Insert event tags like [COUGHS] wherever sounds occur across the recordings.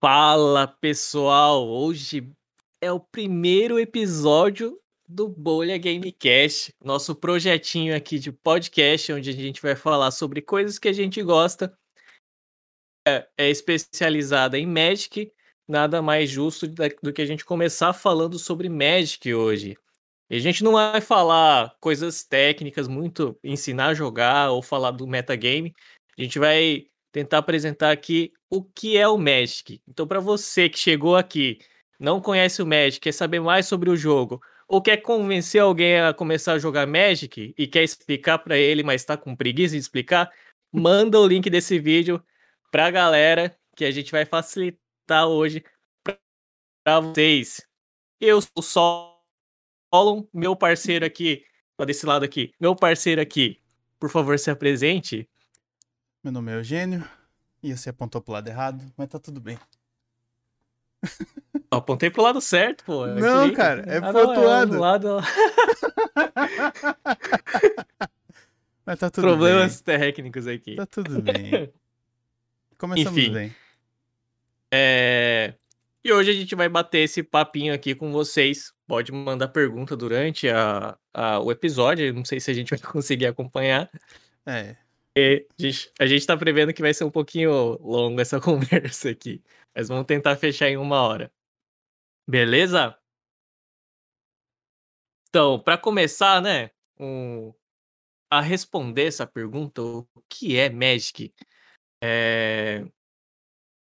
Fala pessoal, hoje é o primeiro episódio do Bolha Gamecast, nosso projetinho aqui de podcast, onde a gente vai falar sobre coisas que a gente gosta. É, é especializada em Magic, nada mais justo do que a gente começar falando sobre Magic hoje. E a gente não vai falar coisas técnicas, muito ensinar a jogar ou falar do metagame. A gente vai tentar apresentar aqui o que é o Magic. Então, para você que chegou aqui, não conhece o Magic, quer saber mais sobre o jogo, ou quer convencer alguém a começar a jogar Magic e quer explicar para ele, mas está com preguiça de explicar, [LAUGHS] manda o link desse vídeo para a galera que a gente vai facilitar hoje para vocês. Eu sou o Solon, meu parceiro aqui, tá desse lado aqui, meu parceiro aqui, por favor, se apresente. Meu nome é Eugênio e você apontou pro lado errado, mas tá tudo bem. Eu [LAUGHS] apontei pro lado certo, pô. Não, cara, é ah, pro outro é lado. lado... [LAUGHS] mas tá tudo Problemas bem. técnicos aqui. Tá tudo bem. [LAUGHS] Começamos Enfim, bem. É... E hoje a gente vai bater esse papinho aqui com vocês. Pode mandar pergunta durante a, a, o episódio. Não sei se a gente vai conseguir acompanhar. É, a gente tá prevendo que vai ser um pouquinho longo essa [LAUGHS] conversa aqui. Mas vamos tentar fechar em uma hora. Beleza? Então, para começar, né, um, a responder essa pergunta, o que é Magic? É,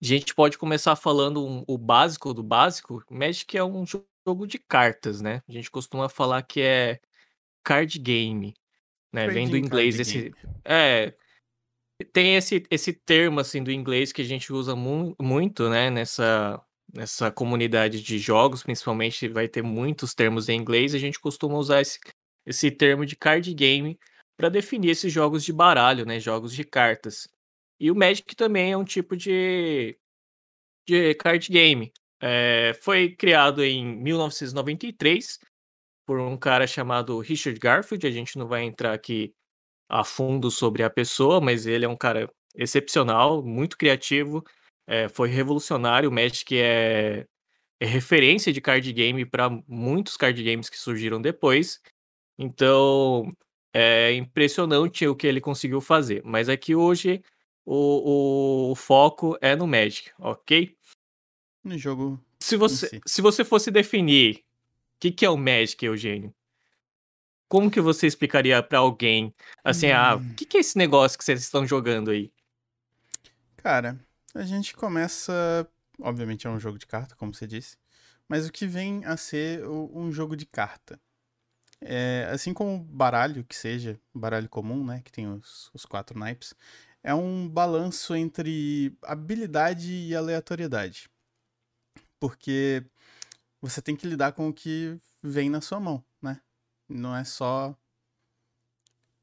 a gente pode começar falando um, o básico do básico. Magic é um jogo de cartas, né? A gente costuma falar que é card game né? Vem do inglês esse. É. Tem esse, esse termo assim do inglês que a gente usa mu muito, né? Nessa, nessa comunidade de jogos, principalmente, vai ter muitos termos em inglês. A gente costuma usar esse, esse termo de card game para definir esses jogos de baralho, né? Jogos de cartas. E o Magic também é um tipo de, de card game. É, foi criado em 1993 por um cara chamado Richard Garfield. A gente não vai entrar aqui a fundo sobre a pessoa, mas ele é um cara excepcional, muito criativo, é, foi revolucionário. O Magic é, é referência de card game para muitos card games que surgiram depois. Então é impressionante o que ele conseguiu fazer. Mas aqui hoje o, o, o foco é no Magic, ok? No jogo. Se você, si. se você fosse definir que, que é o Magic, Eugênio? Como que você explicaria para alguém, assim, hum. ah, o que, que é esse negócio que vocês estão jogando aí? Cara, a gente começa. Obviamente é um jogo de carta, como você disse. Mas o que vem a ser um jogo de carta? É, assim como baralho, que seja, baralho comum, né? Que tem os, os quatro naipes. É um balanço entre habilidade e aleatoriedade. Porque você tem que lidar com o que vem na sua mão, né? Não é só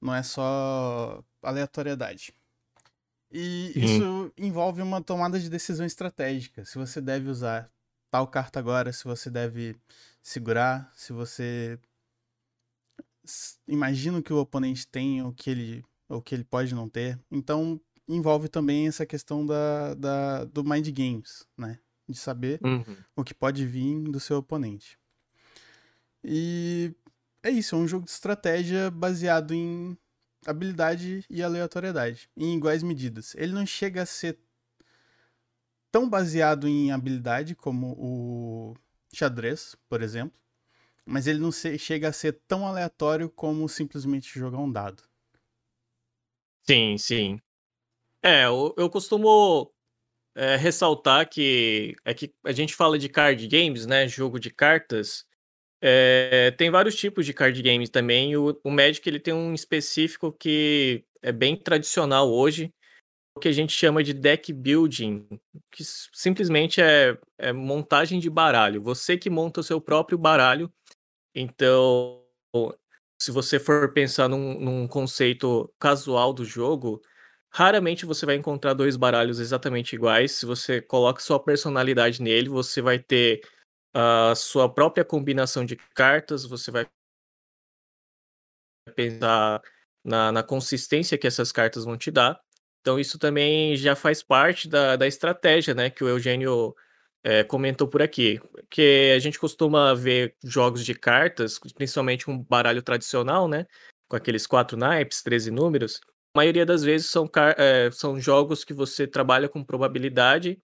não é só aleatoriedade. E uhum. isso envolve uma tomada de decisão estratégica. Se você deve usar tal carta agora, se você deve segurar, se você imagina o que o oponente tem, o que ele, o que ele pode não ter. Então envolve também essa questão da, da do mind games, né? De saber uhum. o que pode vir do seu oponente. E é isso, é um jogo de estratégia baseado em habilidade e aleatoriedade, em iguais medidas. Ele não chega a ser tão baseado em habilidade como o xadrez, por exemplo, mas ele não chega a ser tão aleatório como simplesmente jogar um dado. Sim, sim. É, eu, eu costumo é, ressaltar que é que a gente fala de card games, né? Jogo de cartas. É, tem vários tipos de card games também. O, o Magic ele tem um específico que é bem tradicional hoje, o que a gente chama de deck building, que simplesmente é, é montagem de baralho. Você que monta o seu próprio baralho. Então, se você for pensar num, num conceito casual do jogo, Raramente você vai encontrar dois baralhos exatamente iguais. Se você coloca sua personalidade nele, você vai ter a sua própria combinação de cartas, você vai pensar na, na consistência que essas cartas vão te dar. Então isso também já faz parte da, da estratégia, né, que o Eugênio é, comentou por aqui. Que a gente costuma ver jogos de cartas, principalmente um baralho tradicional, né, com aqueles quatro naipes, 13 números. Maioria das vezes são, é, são jogos que você trabalha com probabilidade,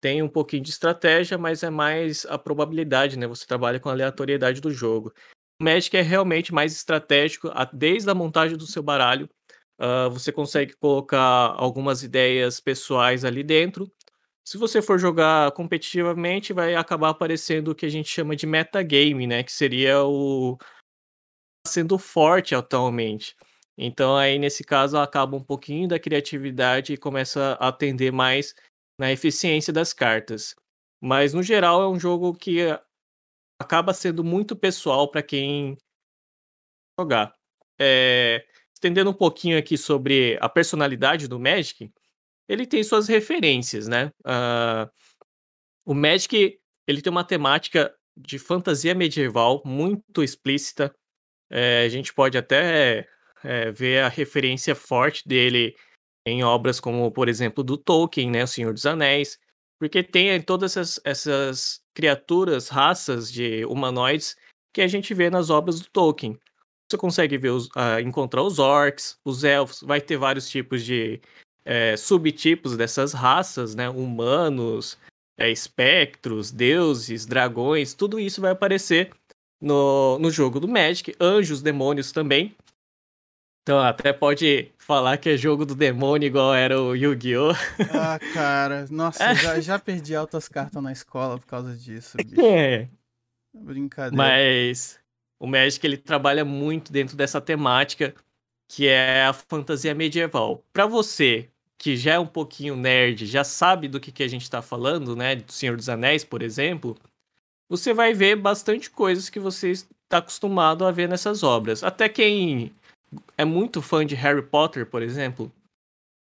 tem um pouquinho de estratégia, mas é mais a probabilidade, né? Você trabalha com a aleatoriedade do jogo. O Magic é realmente mais estratégico, desde a montagem do seu baralho Uh, você consegue colocar algumas ideias pessoais ali dentro. Se você for jogar competitivamente, vai acabar aparecendo o que a gente chama de metagame, né? Que seria o sendo forte atualmente. Então aí nesse caso acaba um pouquinho da criatividade e começa a atender mais na eficiência das cartas. Mas no geral é um jogo que acaba sendo muito pessoal para quem jogar. É, estendendo um pouquinho aqui sobre a personalidade do Magic, ele tem suas referências, né? Uh, o Magic ele tem uma temática de fantasia medieval muito explícita. É, a gente pode até é, ver a referência forte dele em obras como, por exemplo, do Tolkien, né, O Senhor dos Anéis, porque tem todas essas, essas criaturas, raças de humanoides que a gente vê nas obras do Tolkien. Você consegue ver os, uh, encontrar os orcs, os elfos, vai ter vários tipos de é, subtipos dessas raças, né? Humanos, é, espectros, deuses, dragões, tudo isso vai aparecer no, no jogo do Magic. Anjos, demônios também. Então até pode falar que é jogo do demônio igual era o Yu-Gi-Oh! [LAUGHS] Ah, cara, nossa, já, [LAUGHS] já perdi altas cartas na escola por causa disso, [LAUGHS] bicho. É. Brincadeira. Mas o Magic ele trabalha muito dentro dessa temática que é a fantasia medieval. Para você que já é um pouquinho nerd, já sabe do que, que a gente está falando, né, do Senhor dos Anéis, por exemplo, você vai ver bastante coisas que você está acostumado a ver nessas obras. Até quem é muito fã de Harry Potter, por exemplo,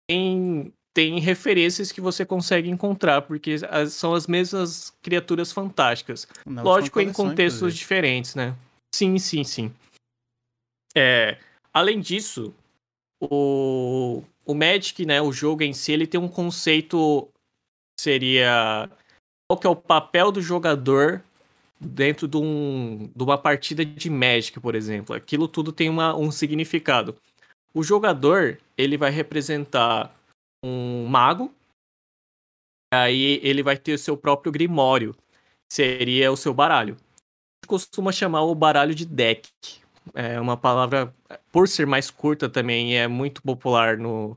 tem, tem referências que você consegue encontrar, porque são as mesmas criaturas fantásticas. Não, Lógico, em contextos inclusive. diferentes, né? Sim, sim, sim. É, além disso, o, o Magic, né, o jogo em si, ele tem um conceito seria qual que é o papel do jogador dentro de, um, de uma partida de Magic, por exemplo. Aquilo tudo tem uma, um significado. O jogador, ele vai representar um mago, aí ele vai ter o seu próprio grimório, seria o seu baralho costuma chamar o baralho de deck. É uma palavra, por ser mais curta também, é muito popular no,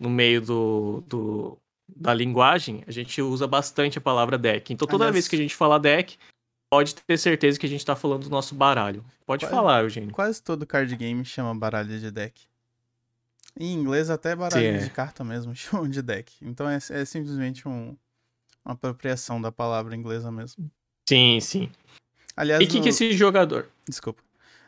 no meio do, do, da linguagem, a gente usa bastante a palavra deck. Então toda Aliás, vez que a gente fala deck, pode ter certeza que a gente está falando do nosso baralho. Pode quase, falar, Eugênio. Quase todo card game chama baralho de deck. Em inglês, até baralho Sim, é. de carta mesmo [LAUGHS] chamam de deck. Então é, é simplesmente um, uma apropriação da palavra inglesa mesmo. Sim, sim. Aliás, e o que, no... que esse jogador? Desculpa.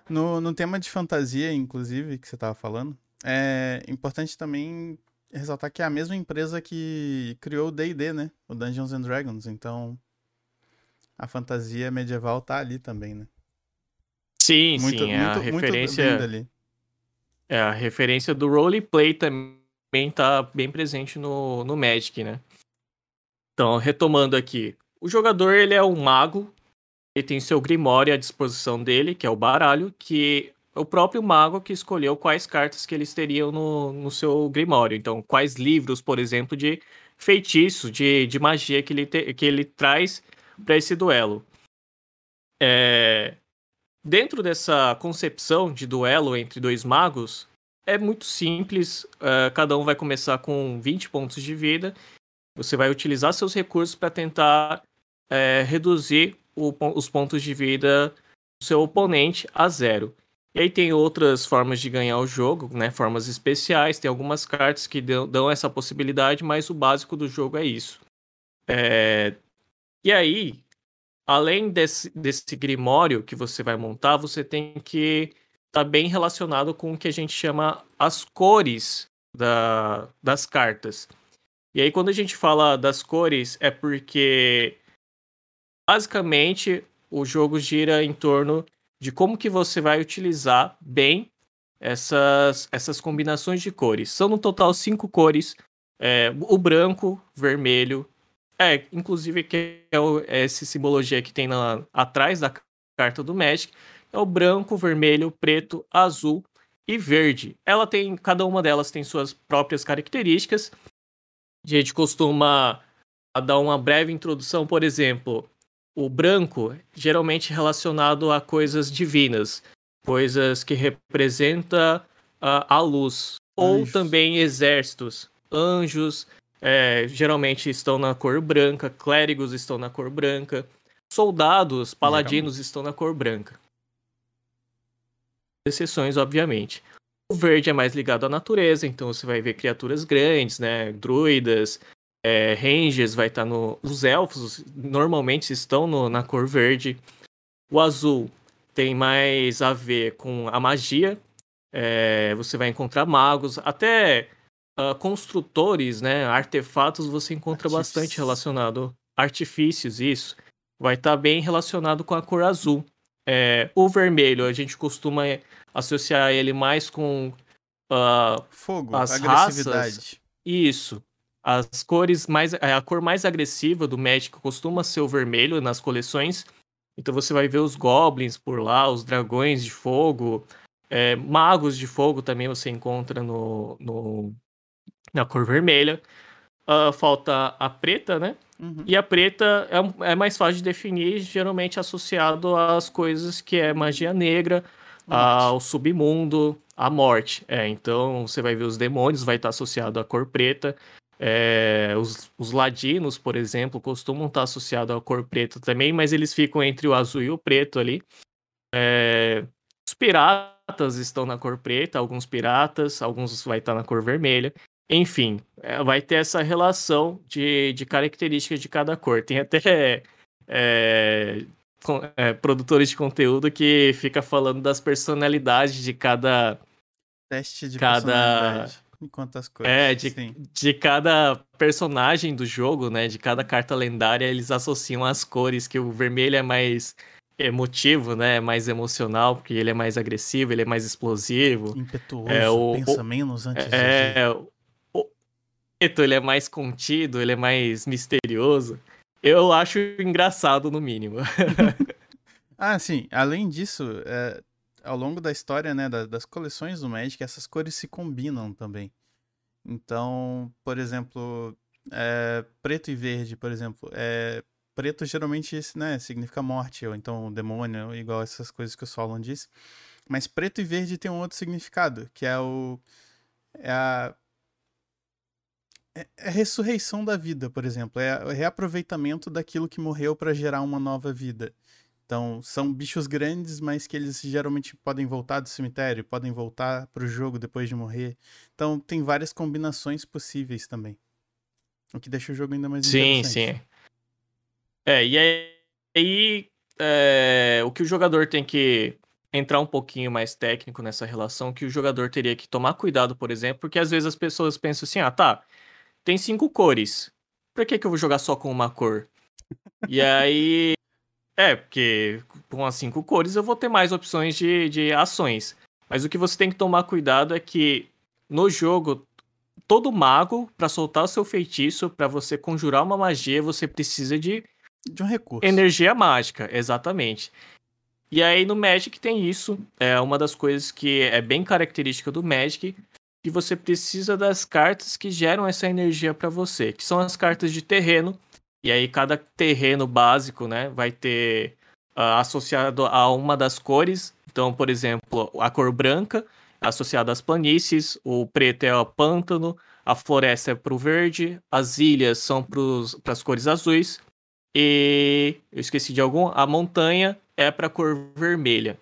No, no tema de fantasia, inclusive, que você estava falando, é importante também ressaltar que é a mesma empresa que criou o D&D, né? O Dungeons and Dragons. Então, a fantasia medieval tá ali também, né? Sim, muito, sim. É muito, a referência... ali. É, a referência do roleplay também tá bem presente no, no Magic, né? Então, retomando aqui. O jogador, ele é um mago ele tem seu Grimório à disposição dele, que é o baralho, que é o próprio mago que escolheu quais cartas que eles teriam no, no seu Grimório. Então, quais livros, por exemplo, de feitiço, de, de magia que ele, te, que ele traz para esse duelo. É... Dentro dessa concepção de duelo entre dois magos, é muito simples. Uh, cada um vai começar com 20 pontos de vida. Você vai utilizar seus recursos para tentar é, reduzir o, os pontos de vida do seu oponente a zero. E aí tem outras formas de ganhar o jogo, né? Formas especiais, tem algumas cartas que dão, dão essa possibilidade, mas o básico do jogo é isso. É... E aí, além desse, desse grimório que você vai montar, você tem que estar tá bem relacionado com o que a gente chama as cores da, das cartas. E aí, quando a gente fala das cores, é porque basicamente o jogo gira em torno de como que você vai utilizar bem essas, essas combinações de cores. São no total cinco cores É, o branco, vermelho. É, inclusive que é, o, é essa simbologia que tem na, atrás da carta do Magic. É o branco, vermelho, preto, azul e verde. Ela tem, cada uma delas tem suas próprias características. A gente costuma dar uma breve introdução, por exemplo, o branco geralmente relacionado a coisas divinas, coisas que representam uh, a luz, ou também exércitos, anjos, é, geralmente estão na cor branca, clérigos estão na cor branca, soldados, paladinos estão na cor branca. Exceções, obviamente. O verde é mais ligado à natureza, então você vai ver criaturas grandes, né? Druidas, é, rangers, vai estar tá no. Os elfos normalmente estão no, na cor verde. O azul tem mais a ver com a magia. É, você vai encontrar magos, até uh, construtores, né? Artefatos você encontra bastante relacionado. Artifícios, isso. Vai estar tá bem relacionado com a cor azul. É, o vermelho, a gente costuma associar ele mais com uh, fogo, as agressividade. Raças. Isso. As cores mais. A cor mais agressiva do Magic costuma ser o vermelho nas coleções. Então você vai ver os goblins por lá, os dragões de fogo, é, magos de fogo também você encontra no, no na cor vermelha. Uh, falta a preta, né? Uhum. E a preta é, é, mais fácil de definir, geralmente associado às coisas que é magia negra, ao submundo, à morte. É, então você vai ver os demônios, vai estar associado à cor preta. É, os, os, ladinos, por exemplo, costumam estar associados à cor preta também, mas eles ficam entre o azul e o preto ali. É, os piratas estão na cor preta, alguns piratas, alguns vai estar na cor vermelha. Enfim, é, vai ter essa relação de, de características de cada cor. Tem até é, é, produtores de conteúdo que fica falando das personalidades de cada. Teste de cada... personalidade. Quantas coisas. É, de, de cada personagem do jogo, né? De cada carta lendária, eles associam as cores, que o vermelho é mais emotivo, né? Mais emocional, porque ele é mais agressivo, ele é mais explosivo. Impetuoso, é, o, pensa menos antes é, de é, preto, ele é mais contido, ele é mais misterioso. Eu acho engraçado, no mínimo. [LAUGHS] ah, sim. Além disso, é, ao longo da história, né, das, das coleções do Magic, essas cores se combinam também. Então, por exemplo, é, preto e verde, por exemplo, é, preto geralmente né, significa morte, ou então demônio, igual essas coisas que o Solon disse. Mas preto e verde tem um outro significado, que é o. É a, é, é a ressurreição da vida, por exemplo. É o reaproveitamento daquilo que morreu para gerar uma nova vida. Então, são bichos grandes, mas que eles geralmente podem voltar do cemitério, podem voltar para o jogo depois de morrer. Então, tem várias combinações possíveis também. O que deixa o jogo ainda mais sim, interessante. Sim, sim. É, e aí é, o que o jogador tem que entrar um pouquinho mais técnico nessa relação, que o jogador teria que tomar cuidado, por exemplo, porque às vezes as pessoas pensam assim, ah, tá, tem cinco cores, pra que, que eu vou jogar só com uma cor? e aí [LAUGHS] é, porque com as cinco cores eu vou ter mais opções de, de ações. Mas o que você tem que tomar cuidado é que no jogo, todo mago, para soltar o seu feitiço, para você conjurar uma magia, você precisa de. De um recurso. Energia mágica, exatamente. E aí no Magic tem isso. É uma das coisas que é bem característica do Magic. Que você precisa das cartas que geram essa energia para você, que são as cartas de terreno, e aí cada terreno básico, né, vai ter uh, associado a uma das cores. Então, por exemplo, a cor branca associada às planícies, o preto é o pântano, a floresta é para o verde, as ilhas são para as cores azuis e eu esqueci de algum, a montanha é para a cor vermelha.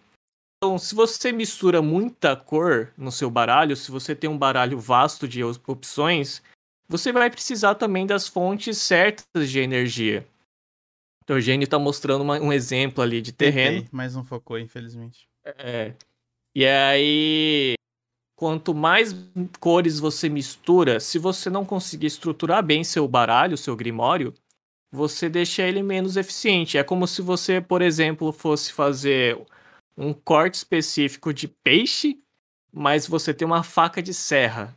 Então, se você mistura muita cor no seu baralho, se você tem um baralho vasto de opções, você vai precisar também das fontes certas de energia. Então, o Eugênio está mostrando uma, um exemplo ali de terreno. Tentei, mas não focou, infelizmente. É. E aí, quanto mais cores você mistura, se você não conseguir estruturar bem seu baralho, seu grimório, você deixa ele menos eficiente. É como se você, por exemplo, fosse fazer um corte específico de peixe, mas você tem uma faca de serra.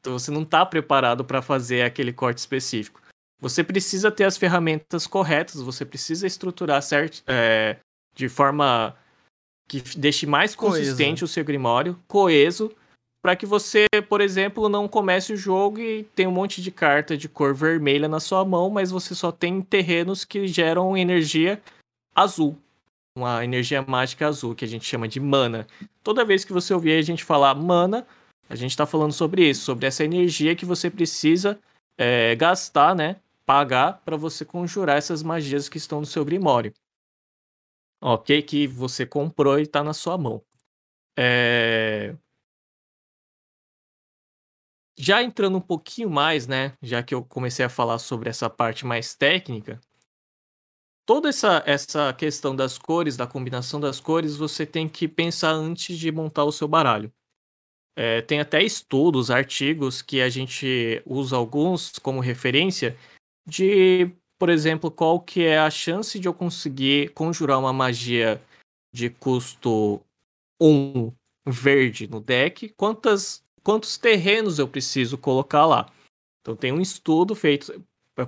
Então você não está preparado para fazer aquele corte específico. Você precisa ter as ferramentas corretas, você precisa estruturar certo, é, de forma que deixe mais consistente coeso. o seu grimório, coeso, para que você, por exemplo, não comece o jogo e tenha um monte de carta de cor vermelha na sua mão, mas você só tem terrenos que geram energia azul. Uma energia mágica azul, que a gente chama de mana. Toda vez que você ouvir a gente falar mana, a gente está falando sobre isso, sobre essa energia que você precisa é, gastar, né? Pagar para você conjurar essas magias que estão no seu Grimório. Ok? Que você comprou e está na sua mão. É... Já entrando um pouquinho mais, né? Já que eu comecei a falar sobre essa parte mais técnica, toda essa, essa questão das cores, da combinação das cores, você tem que pensar antes de montar o seu baralho. É, tem até estudos, artigos que a gente usa alguns como referência de, por exemplo, qual que é a chance de eu conseguir conjurar uma magia de custo 1 verde no deck, quantas, quantos terrenos eu preciso colocar lá. Então tem um estudo feito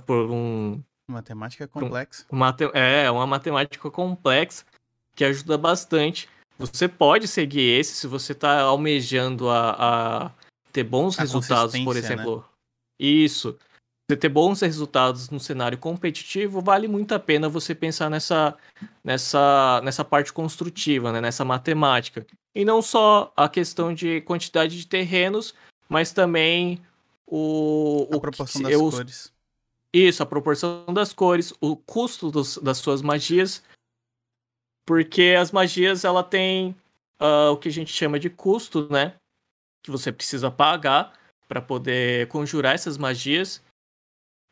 por um Matemática complexa. Uma, é, uma matemática complexa que ajuda bastante. Você pode seguir esse se você está almejando a, a, ter bons a resultados, por né? exemplo. Né? Isso. Você ter bons resultados no cenário competitivo, vale muito a pena você pensar nessa, nessa, nessa parte construtiva, né? nessa matemática. E não só a questão de quantidade de terrenos, mas também o. A o proporção que, das eu, cores isso, a proporção das cores, o custo dos, das suas magias. Porque as magias, ela tem uh, o que a gente chama de custo, né? Que você precisa pagar para poder conjurar essas magias.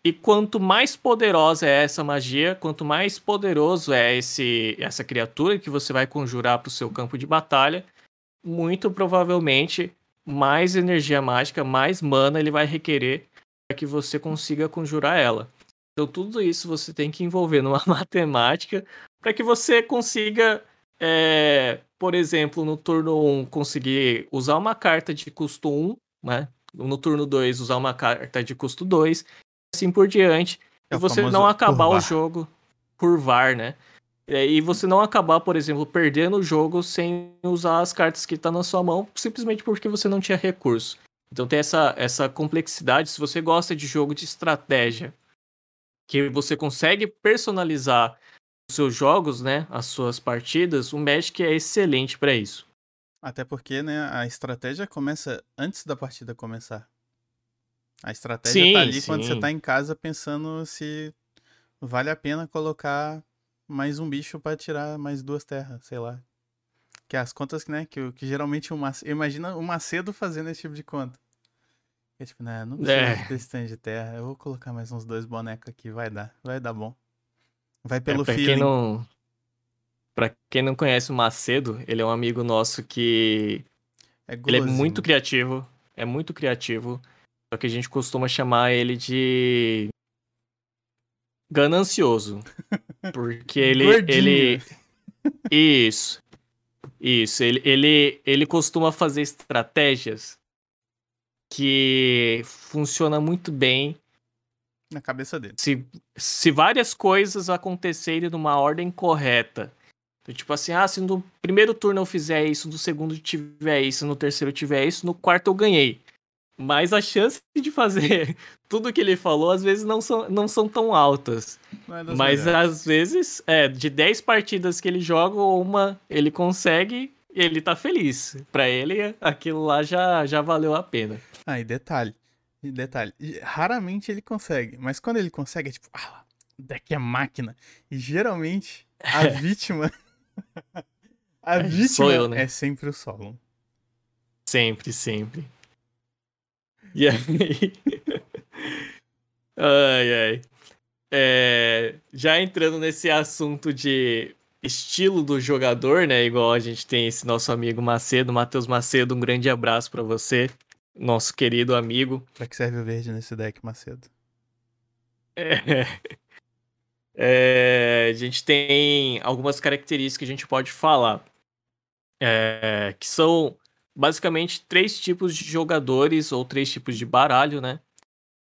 E quanto mais poderosa é essa magia, quanto mais poderoso é esse, essa criatura que você vai conjurar para o seu campo de batalha, muito provavelmente mais energia mágica, mais mana ele vai requerer para que você consiga conjurar ela. Então, tudo isso você tem que envolver numa [LAUGHS] matemática para que você consiga, é, por exemplo, no turno 1, conseguir usar uma carta de custo 1, né? No turno 2, usar uma carta de custo 2, assim por diante. É e você não acabar curvar. o jogo curvar, né? E você não acabar, por exemplo, perdendo o jogo sem usar as cartas que estão tá na sua mão, simplesmente porque você não tinha recurso. Então tem essa, essa complexidade. Se você gosta de jogo de estratégia, que você consegue personalizar os seus jogos, né, as suas partidas, o Magic é excelente para isso. Até porque, né, a estratégia começa antes da partida começar. A estratégia sim, tá ali sim. quando você tá em casa pensando se vale a pena colocar mais um bicho para tirar mais duas terras, sei lá. Que é as contas, né? Que, que geralmente o Macedo. Imagina o Macedo fazendo esse tipo de conta. É tipo, né? Não precisa é. desse tanto de terra. Eu vou colocar mais uns dois bonecos aqui. Vai dar. Vai dar bom. Vai pelo é, pra feeling. Quem não... Pra quem não conhece o Macedo, ele é um amigo nosso que. É ele é muito criativo. É muito criativo. Só que a gente costuma chamar ele de. Ganancioso. [LAUGHS] Porque ele. ele... Isso. Isso, ele, ele, ele costuma fazer estratégias que funciona muito bem na cabeça dele. Se, se várias coisas acontecerem numa ordem correta. Então, tipo assim, ah, se no primeiro turno eu fizer isso, no segundo tiver isso, no terceiro tiver isso, no quarto eu ganhei. Mas a chance de fazer [LAUGHS] tudo que ele falou, às vezes, não são, não são tão altas. É Mas melhores. às vezes, é, de 10 partidas que ele joga, uma ele consegue e ele tá feliz. Para ele, aquilo lá já, já valeu a pena. Ah, e detalhe. E detalhe. Raramente ele consegue. Mas quando ele consegue, é tipo, ah, deck é máquina. E geralmente, a [LAUGHS] vítima. [LAUGHS] a vítima eu, né? é sempre o Solon. Sempre, sempre. E aí. [LAUGHS] ai, ai. É, já entrando nesse assunto de estilo do jogador, né? Igual a gente tem esse nosso amigo Macedo, Matheus Macedo, um grande abraço para você, nosso querido amigo. Pra que serve o verde nesse deck, Macedo? É, [LAUGHS] é, a gente tem algumas características que a gente pode falar, é, que são basicamente três tipos de jogadores ou três tipos de baralho, né?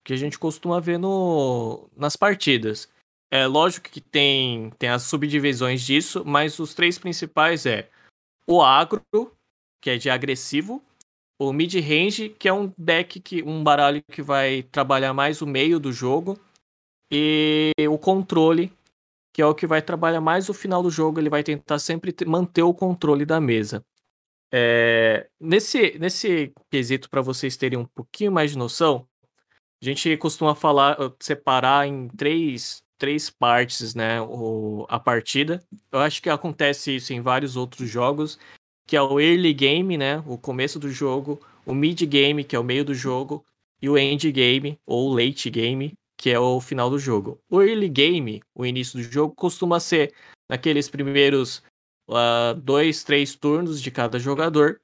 Que a gente costuma ver no, nas partidas. É lógico que tem, tem as subdivisões disso, mas os três principais é o agro, que é de agressivo, o mid-range, que é um deck que um baralho que vai trabalhar mais o meio do jogo, e o controle, que é o que vai trabalhar mais o final do jogo, ele vai tentar sempre manter o controle da mesa. É, nesse, nesse quesito, para vocês terem um pouquinho mais de noção, a gente costuma falar, separar em três, três partes, né, o, a partida. Eu acho que acontece isso em vários outros jogos, que é o early game, né, o começo do jogo, o mid game, que é o meio do jogo, e o end game ou late game, que é o final do jogo. O early game, o início do jogo, costuma ser naqueles primeiros uh, dois, três turnos de cada jogador.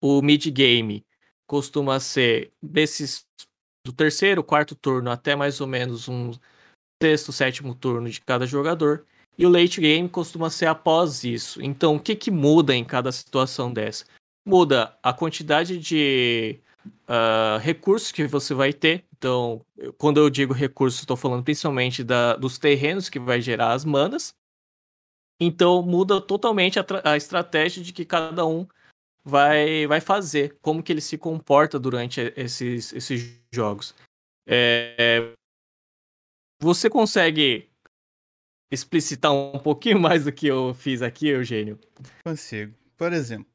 O mid game costuma ser desses do terceiro, quarto turno até mais ou menos um sexto, sétimo turno de cada jogador. E o late game costuma ser após isso. Então, o que, que muda em cada situação dessa? Muda a quantidade de uh, recursos que você vai ter. Então, quando eu digo recursos, estou falando principalmente da, dos terrenos que vai gerar as manas. Então, muda totalmente a, a estratégia de que cada um vai, vai fazer, como que ele se comporta durante esses, esses jogos. É, você consegue explicitar um pouquinho [LAUGHS] mais do que eu fiz aqui, Eugênio? Consigo. Por exemplo,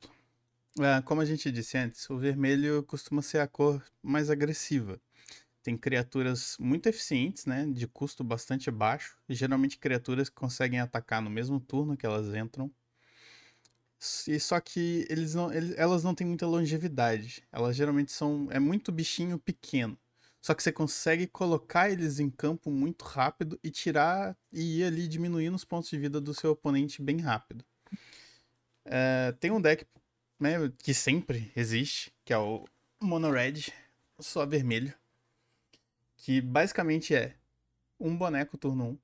é, como a gente disse antes, o vermelho costuma ser a cor mais agressiva. Tem criaturas muito eficientes, né, de custo bastante baixo, e geralmente criaturas que conseguem atacar no mesmo turno que elas entram. E só que eles não, eles, elas não têm muita longevidade. Elas geralmente são é muito bichinho pequeno. Só que você consegue colocar eles em campo muito rápido e tirar e ir ali diminuindo os pontos de vida do seu oponente bem rápido. É, tem um deck né, que sempre existe, que é o Mono Red, só vermelho. Que basicamente é um boneco turno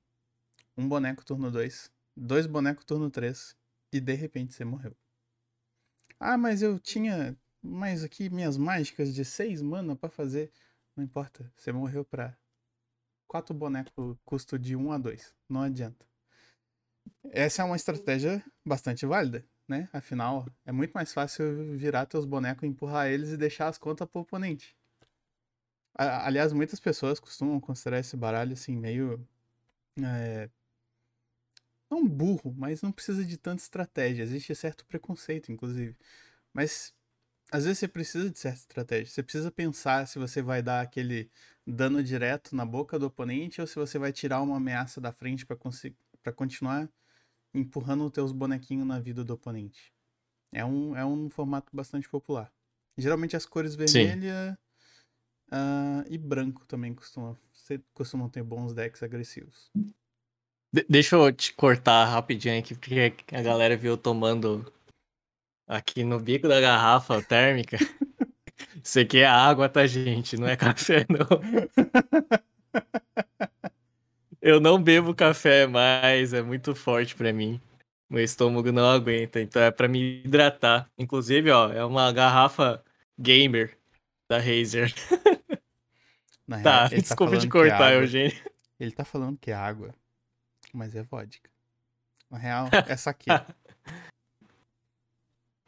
1, um boneco turno 2, dois bonecos turno 3 e de repente você morreu. Ah, mas eu tinha mais aqui minhas mágicas de 6 mana para fazer. Não importa, você morreu pra quatro bonecos custo de 1 a 2. Não adianta. Essa é uma estratégia bastante válida, né? Afinal, é muito mais fácil virar teus bonecos, empurrar eles e deixar as contas pro oponente. Aliás, muitas pessoas costumam considerar esse baralho assim meio é, não burro, mas não precisa de tanta estratégia. Existe certo preconceito, inclusive. Mas às vezes você precisa de certa estratégia. Você precisa pensar se você vai dar aquele dano direto na boca do oponente ou se você vai tirar uma ameaça da frente para continuar empurrando os teus bonequinhos na vida do oponente. É um, é um formato bastante popular. Geralmente as cores vermelha uh, e branco também costumam, costumam ter bons decks agressivos. De deixa eu te cortar rapidinho aqui, porque a galera viu tomando aqui no bico da garrafa térmica. [LAUGHS] Isso aqui é água, tá, gente? Não é café, [LAUGHS] não. Eu não bebo café mais, é muito forte para mim. Meu estômago não aguenta, então é para me hidratar. Inclusive, ó, é uma garrafa gamer da Razer. [LAUGHS] Na tá, real, tá desculpa tá de cortar, é Eugênio. Ele tá falando que é água mas é vodka. Na real, [LAUGHS] é saque.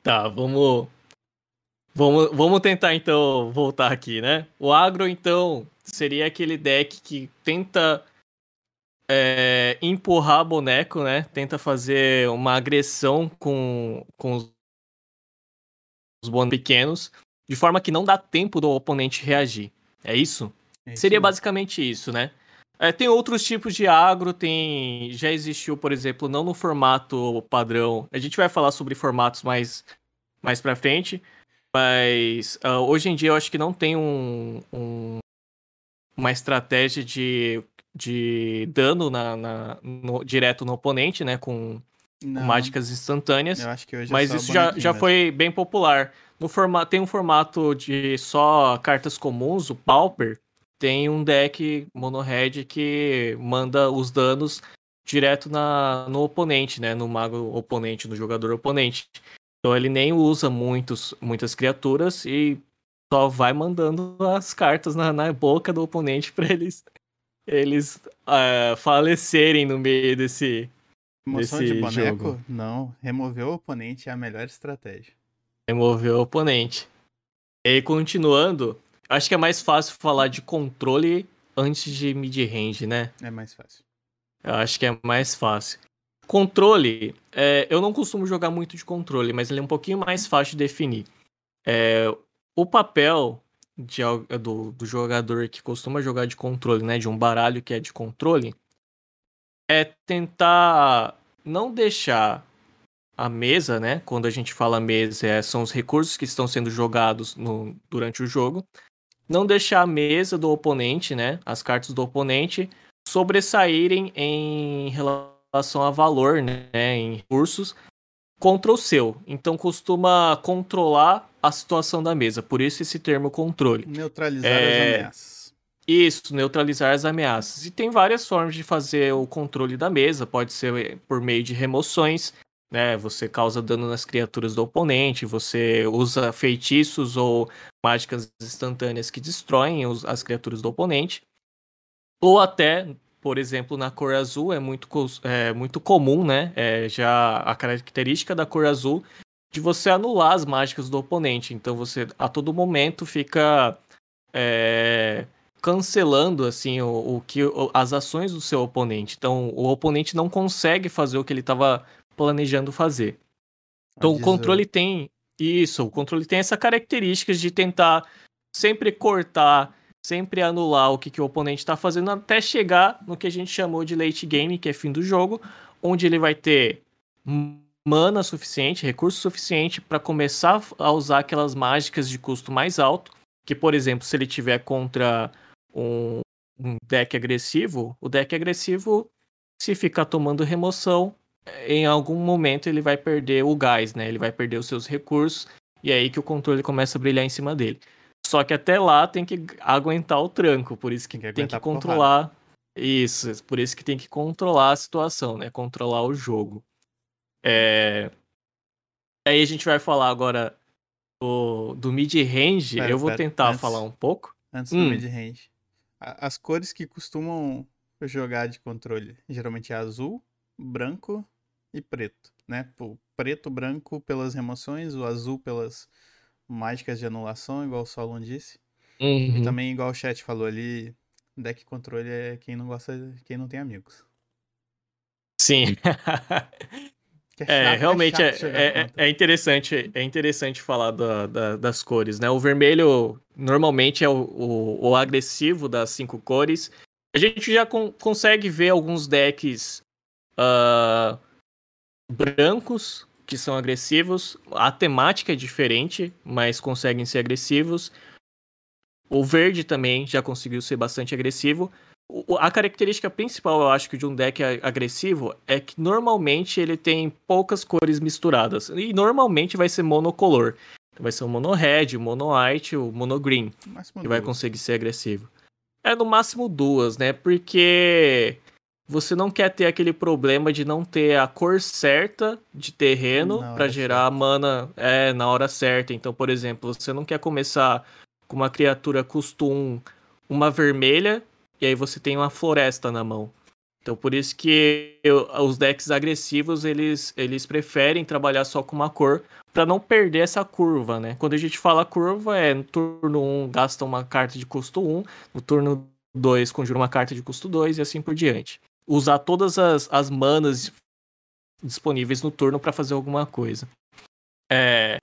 tá, vamos, vamos. Vamos tentar então voltar aqui, né? O agro, então, seria aquele deck que tenta é, empurrar boneco, né? Tenta fazer uma agressão com, com os, os bonecos pequenos, de forma que não dá tempo do oponente reagir. É isso? É Seria mesmo. basicamente isso, né? É, tem outros tipos de agro, tem. Já existiu, por exemplo, não no formato padrão. A gente vai falar sobre formatos mais, mais pra frente. Mas uh, hoje em dia eu acho que não tem um, um uma estratégia de, de dano na, na no, direto no oponente, né? Com, mágicas instantâneas. Eu acho que hoje é mas é isso já, já foi bem popular. No formato, tem um formato de só cartas comuns, o Pauper, tem um deck mono red que manda os danos direto na, no oponente, né? No mago oponente, no jogador oponente. Então ele nem usa muitos, muitas criaturas e só vai mandando as cartas na, na boca do oponente para eles eles uh, falecerem no meio desse, Moção desse de boneco? jogo. Não. Remover o oponente é a melhor estratégia. Remover o oponente. E continuando, acho que é mais fácil falar de controle antes de mid-range, né? É mais fácil. Eu acho que é mais fácil. Controle, é, eu não costumo jogar muito de controle, mas ele é um pouquinho mais fácil de definir. É, o papel de, do, do jogador que costuma jogar de controle, né? De um baralho que é de controle, é tentar não deixar a mesa, né? Quando a gente fala mesa, é, são os recursos que estão sendo jogados no, durante o jogo. Não deixar a mesa do oponente, né? As cartas do oponente sobressaírem em relação a valor, né? Em recursos contra o seu. Então costuma controlar a situação da mesa. Por isso esse termo controle. Neutralizar é... as ameaças. Isso, neutralizar as ameaças. E tem várias formas de fazer o controle da mesa. Pode ser por meio de remoções, né? Você causa dano nas criaturas do oponente, você usa feitiços ou mágicas instantâneas que destroem os, as criaturas do oponente. Ou até por exemplo, na cor azul é muito, é, muito comum, né? É já a característica da cor azul de você anular as mágicas do oponente. Então você a todo momento fica é, cancelando assim o, o que o, as ações do seu oponente. Então o oponente não consegue fazer o que ele estava planejando fazer. Então o controle tem isso, o controle tem essa característica de tentar sempre cortar sempre anular o que, que o oponente está fazendo até chegar no que a gente chamou de late game, que é fim do jogo, onde ele vai ter mana suficiente, recurso suficiente para começar a usar aquelas mágicas de custo mais alto, que por exemplo, se ele tiver contra um, um deck agressivo, o deck agressivo, se ficar tomando remoção, em algum momento ele vai perder o gás, né? Ele vai perder os seus recursos e é aí que o controle começa a brilhar em cima dele. Só que até lá tem que aguentar o tranco, por isso que tem que, tem que controlar. Porrada. Isso, por isso que tem que controlar a situação, né? Controlar o jogo. É... Aí a gente vai falar agora do, do mid-range. Eu vou pera, tentar antes, falar um pouco. Antes hum. do mid-range. As cores que costumam jogar de controle geralmente é azul, branco e preto, né? O preto, branco pelas remoções, o azul pelas mágicas de anulação, igual o Solon disse. Uhum. E também, igual o chat falou ali, deck controle é quem não gosta, quem não tem amigos. Sim. [LAUGHS] É, é, realmente é, é, é, interessante é interessante falar da, da, das cores, né? O vermelho normalmente é o, o, o agressivo das cinco cores. A gente já con consegue ver alguns decks uh, brancos que são agressivos. A temática é diferente, mas conseguem ser agressivos. O verde também já conseguiu ser bastante agressivo. a característica principal, eu acho, de um deck agressivo é que normalmente ele tem poucas cores misturadas. E normalmente vai ser monocolor. Vai ser o mono red, o mono white, o mono green. Que vai conseguir ser agressivo. É no máximo duas, né? Porque você não quer ter aquele problema de não ter a cor certa de terreno para gerar mana é, na hora certa. Então, por exemplo, você não quer começar com uma criatura custo 1, uma vermelha, e aí você tem uma floresta na mão. Então, por isso que eu, os decks agressivos, eles, eles preferem trabalhar só com uma cor para não perder essa curva, né? Quando a gente fala curva, é no turno 1 gasta uma carta de custo 1, no turno 2 conjura uma carta de custo 2 e assim por diante usar todas as, as manas disponíveis no turno para fazer alguma coisa. É...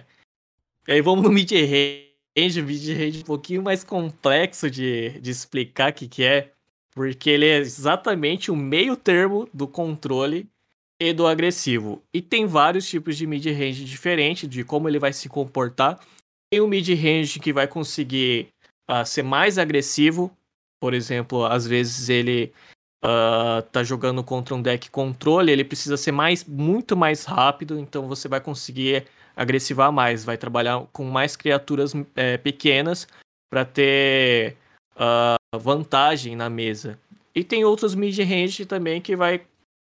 E aí vamos no mid-range, mid-range um pouquinho mais complexo de, de explicar o que, que é, porque ele é exatamente o meio termo do controle e do agressivo. E tem vários tipos de mid-range diferentes, de como ele vai se comportar. Tem o mid-range que vai conseguir uh, ser mais agressivo, por exemplo, às vezes ele uh, tá jogando contra um deck controle, ele precisa ser mais, muito mais rápido, então você vai conseguir agressivar mais, vai trabalhar com mais criaturas é, pequenas para ter uh, vantagem na mesa. E tem outros mid-range também que vai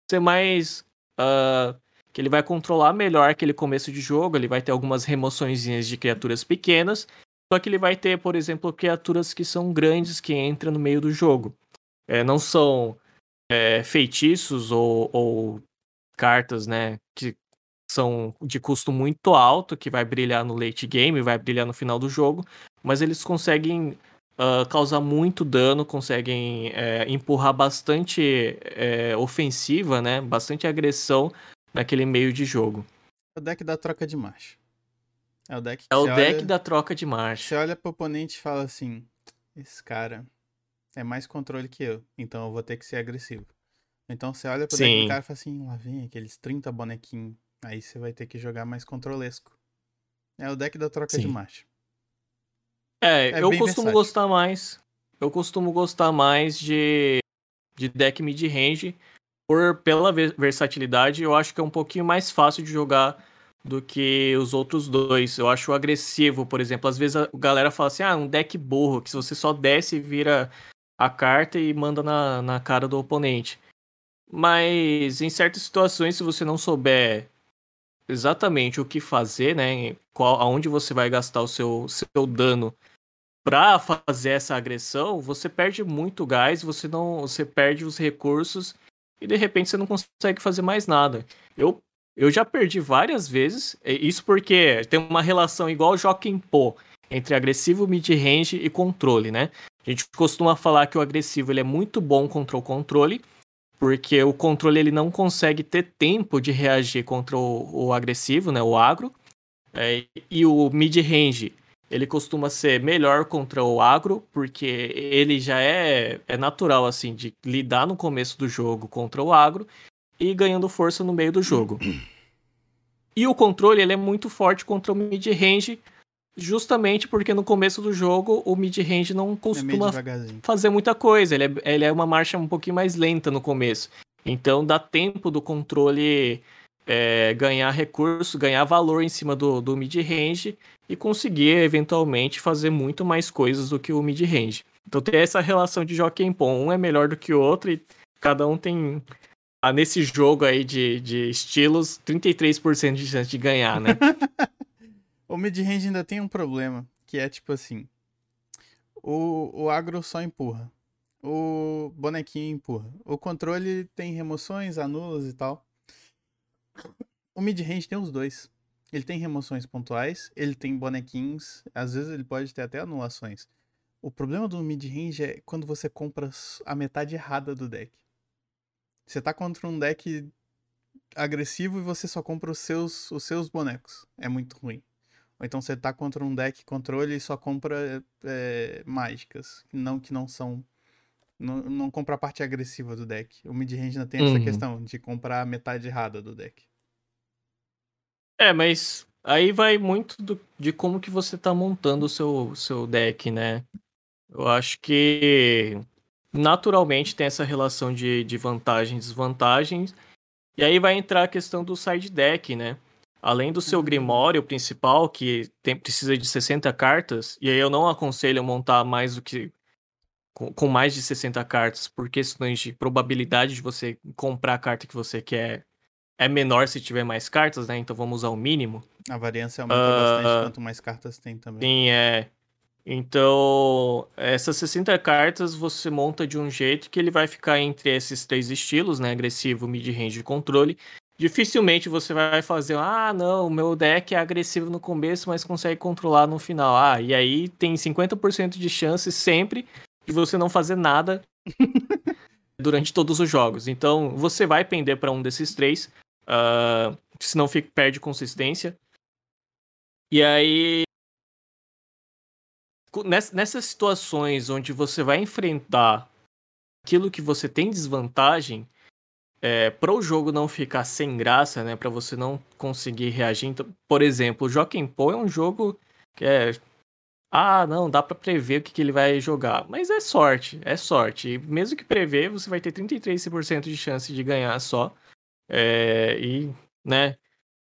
ser mais. Uh, que ele vai controlar melhor aquele começo de jogo, ele vai ter algumas remoções de criaturas pequenas, só que ele vai ter, por exemplo, criaturas que são grandes que entram no meio do jogo. É, não são é, feitiços ou, ou, cartas, né, que são de custo muito alto, que vai brilhar no late game, vai brilhar no final do jogo, mas eles conseguem uh, causar muito dano, conseguem é, empurrar bastante é, ofensiva, né, bastante agressão naquele meio de jogo. É o deck da troca de marcha. É o deck, é o deck olha, da troca de marcha. Você olha pro oponente e fala assim: esse cara é mais controle que eu, então eu vou ter que ser agressivo. Então você olha pro deck do cara e fala assim: lá vem aqueles 30 bonequinhos. Aí você vai ter que jogar mais controlesco. É o deck da troca Sim. de marcha. É, é eu costumo versátil. gostar mais. Eu costumo gostar mais de, de deck mid-range por pela versatilidade, eu acho que é um pouquinho mais fácil de jogar do que os outros dois. Eu acho agressivo, por exemplo. Às vezes a galera fala assim: ah, um deck burro, que se você só desce, vira a carta e manda na, na cara do oponente. Mas em certas situações, se você não souber exatamente o que fazer, né? Qual, aonde você vai gastar o seu, seu dano para fazer essa agressão, você perde muito gás, você não, você perde os recursos e de repente você não consegue fazer mais nada. Eu, eu já perdi várias vezes, isso porque tem uma relação igual Joaquim Pô entre agressivo, mid-range e controle, né? A gente costuma falar que o agressivo ele é muito bom contra o controle, porque o controle ele não consegue ter tempo de reagir contra o, o agressivo, né, o agro, é, e o mid-range ele costuma ser melhor contra o agro, porque ele já é, é natural, assim, de lidar no começo do jogo contra o agro e ganhando força no meio do jogo. [CLEARS THROAT] E o controle, ele é muito forte contra o mid-range, justamente porque no começo do jogo o mid-range não é costuma é fazer muita coisa. Ele é, ele é uma marcha um pouquinho mais lenta no começo. Então dá tempo do controle é, ganhar recurso, ganhar valor em cima do, do mid-range e conseguir eventualmente fazer muito mais coisas do que o mid-range. Então tem essa relação de Joaquim Pom, um é melhor do que o outro e cada um tem ah, nesse jogo aí de, de estilos 33% de chance de ganhar, né? [LAUGHS] o mid-range ainda tem um problema, que é tipo assim, o, o agro só empurra, o bonequinho empurra, o controle tem remoções, anulas e tal. O mid-range tem os dois. Ele tem remoções pontuais, ele tem bonequinhos, às vezes ele pode ter até anulações. O problema do mid-range é quando você compra a metade errada do deck. Você tá contra um deck agressivo e você só compra os seus, os seus bonecos. É muito ruim. Ou então você tá contra um deck controle e só compra é, mágicas. Não que não são. Não, não compra a parte agressiva do deck. O mid-range ainda tem essa uhum. questão de comprar a metade errada do deck. É, mas aí vai muito do, de como que você tá montando o seu, seu deck, né? Eu acho que naturalmente tem essa relação de, de vantagens e desvantagens. E aí vai entrar a questão do side deck, né? Além do seu uhum. Grimório principal, que tem, precisa de 60 cartas, e aí eu não aconselho montar mais do que. Com, com mais de 60 cartas, por questões de probabilidade de você comprar a carta que você quer é menor se tiver mais cartas, né? Então vamos usar o mínimo. A variância aumenta uh, bastante quanto mais cartas tem também. Sim, é. Então, essas 60 cartas você monta de um jeito que ele vai ficar entre esses três estilos, né? Agressivo, mid-range e controle. Dificilmente você vai fazer, ah, não, o meu deck é agressivo no começo, mas consegue controlar no final. Ah, e aí tem 50% de chance sempre de você não fazer nada [LAUGHS] durante todos os jogos. Então, você vai pender para um desses três. Uh, senão fica, perde consistência. E aí. Nessas situações onde você vai enfrentar aquilo que você tem desvantagem, é, para o jogo não ficar sem graça, né, para você não conseguir reagir. Então, por exemplo, o Joaquim Pô é um jogo que é ah, não, dá para prever o que, que ele vai jogar. Mas é sorte, é sorte. E mesmo que prever, você vai ter 33% de chance de ganhar só. É, e, né,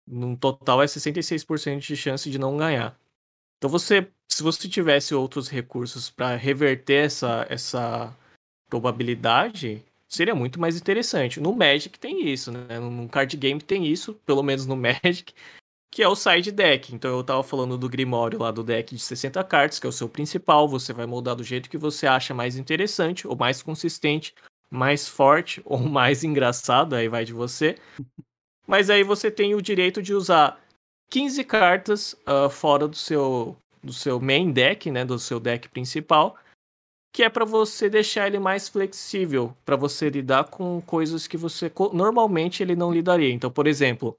no total é 66% de chance de não ganhar. Então você, se você tivesse outros recursos para reverter essa, essa probabilidade, seria muito mais interessante. No Magic tem isso, né? No card game tem isso, pelo menos no [LAUGHS] Magic, que é o side deck. Então eu tava falando do Grimório lá do deck de 60 cartas, que é o seu principal, você vai moldar do jeito que você acha mais interessante, ou mais consistente, mais forte [LAUGHS] ou mais engraçado, aí vai de você. [LAUGHS] Mas aí você tem o direito de usar 15 cartas uh, fora do seu do seu main deck, né, do seu deck principal, que é para você deixar ele mais flexível, para você lidar com coisas que você normalmente ele não lidaria. Então, por exemplo,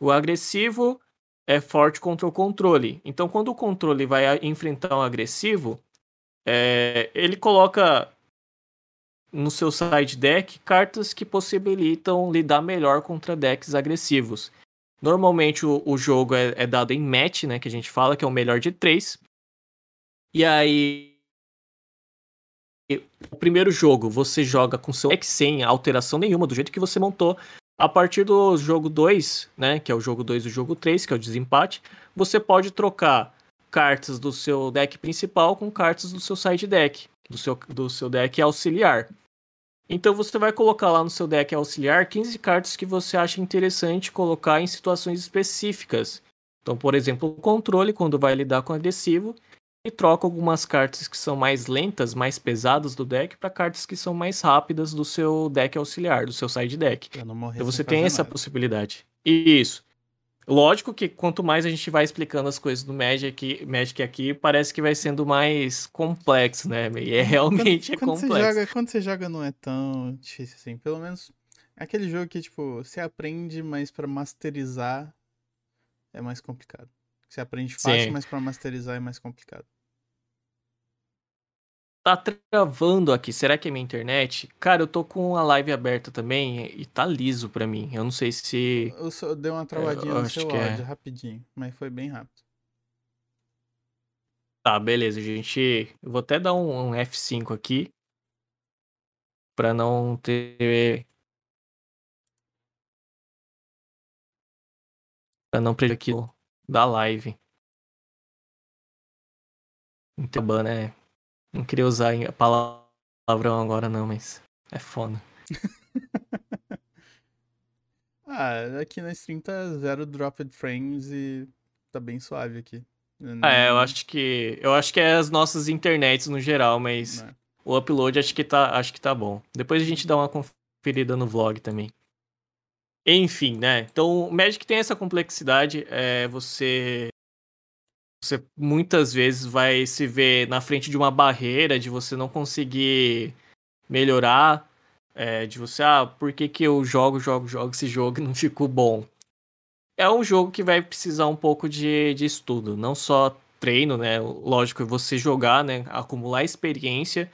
o agressivo é forte contra o controle. Então, quando o controle vai enfrentar um agressivo, é, ele coloca no seu side deck cartas que possibilitam lidar melhor contra decks agressivos. Normalmente o, o jogo é, é, dado em match, né? Que a gente fala que é o melhor de três. E aí. O primeiro jogo você joga com seu deck sem alteração nenhuma, do jeito que você montou. A partir do jogo 2, né? Que é o jogo 2 e o jogo 3, que é o desempate, você pode trocar cartas do seu deck principal com cartas do seu side deck, do seu, do seu deck auxiliar. Então você vai colocar lá no seu deck auxiliar 15 cartas que você acha interessante colocar em situações específicas. Então, por exemplo, o controle, quando vai lidar com agressivo, e troca algumas cartas que são mais lentas, mais pesadas do deck, para cartas que são mais rápidas do seu deck auxiliar, do seu side deck. Então você tem essa nada. possibilidade. Isso. Lógico que quanto mais a gente vai explicando as coisas do Magic, Magic aqui, parece que vai sendo mais complexo, né? E é realmente quando, é complexo. Você joga, quando você joga não é tão difícil assim. Pelo menos é aquele jogo que, tipo, você aprende, mas para masterizar é mais complicado. Você aprende fácil, Sim. mas para masterizar é mais complicado. Tá travando aqui. Será que é minha internet? Cara, eu tô com a live aberta também e tá liso pra mim. Eu não sei se. Eu só dei uma travadinha eu no seu é. áudio, é. rapidinho, mas foi bem rápido. Tá, beleza, gente. Eu vou até dar um, um F5 aqui. Pra não ter. Pra não perder aqui da live. Então, né? Não queria usar a palavrão agora não, mas é foda. [LAUGHS] ah, aqui na stream tá zero dropped frames e tá bem suave aqui. não... Ah, é, eu acho que eu acho que é as nossas internets no geral, mas é. o upload acho que tá acho que tá bom. Depois a gente dá uma conferida no vlog também. Enfim, né? Então, o Magic tem essa complexidade. É, você você muitas vezes vai se ver na frente de uma barreira de você não conseguir melhorar, é, de você, ah, por que, que eu jogo, jogo, jogo esse jogo e não ficou bom? É um jogo que vai precisar um pouco de, de estudo, não só treino, né? Lógico, você jogar, né? Acumular experiência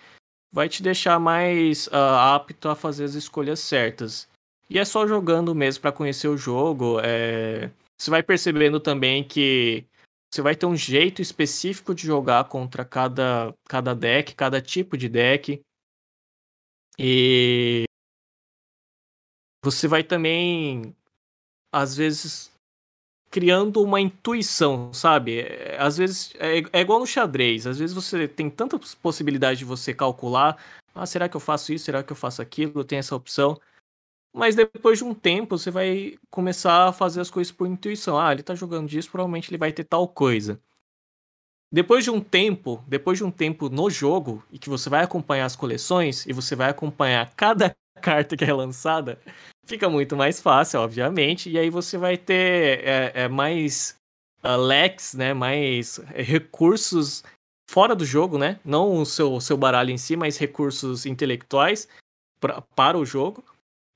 vai te deixar mais uh, apto a fazer as escolhas certas. E é só jogando mesmo para conhecer o jogo. É... Você vai percebendo também que você vai ter um jeito específico de jogar contra cada, cada deck, cada tipo de deck. E você vai também, às vezes, criando uma intuição, sabe? É, às vezes é, é igual no xadrez. Às vezes você tem tantas possibilidades de você calcular. Ah, será que eu faço isso? Será que eu faço aquilo? Tenho essa opção. Mas depois de um tempo, você vai começar a fazer as coisas por intuição. Ah, ele tá jogando disso, provavelmente ele vai ter tal coisa. Depois de um tempo, depois de um tempo no jogo, e que você vai acompanhar as coleções, e você vai acompanhar cada [LAUGHS] carta que é lançada, fica muito mais fácil, obviamente, e aí você vai ter é, é, mais uh, leques, né, mais recursos fora do jogo, né, não o seu, seu baralho em si, mas recursos intelectuais pra, para o jogo,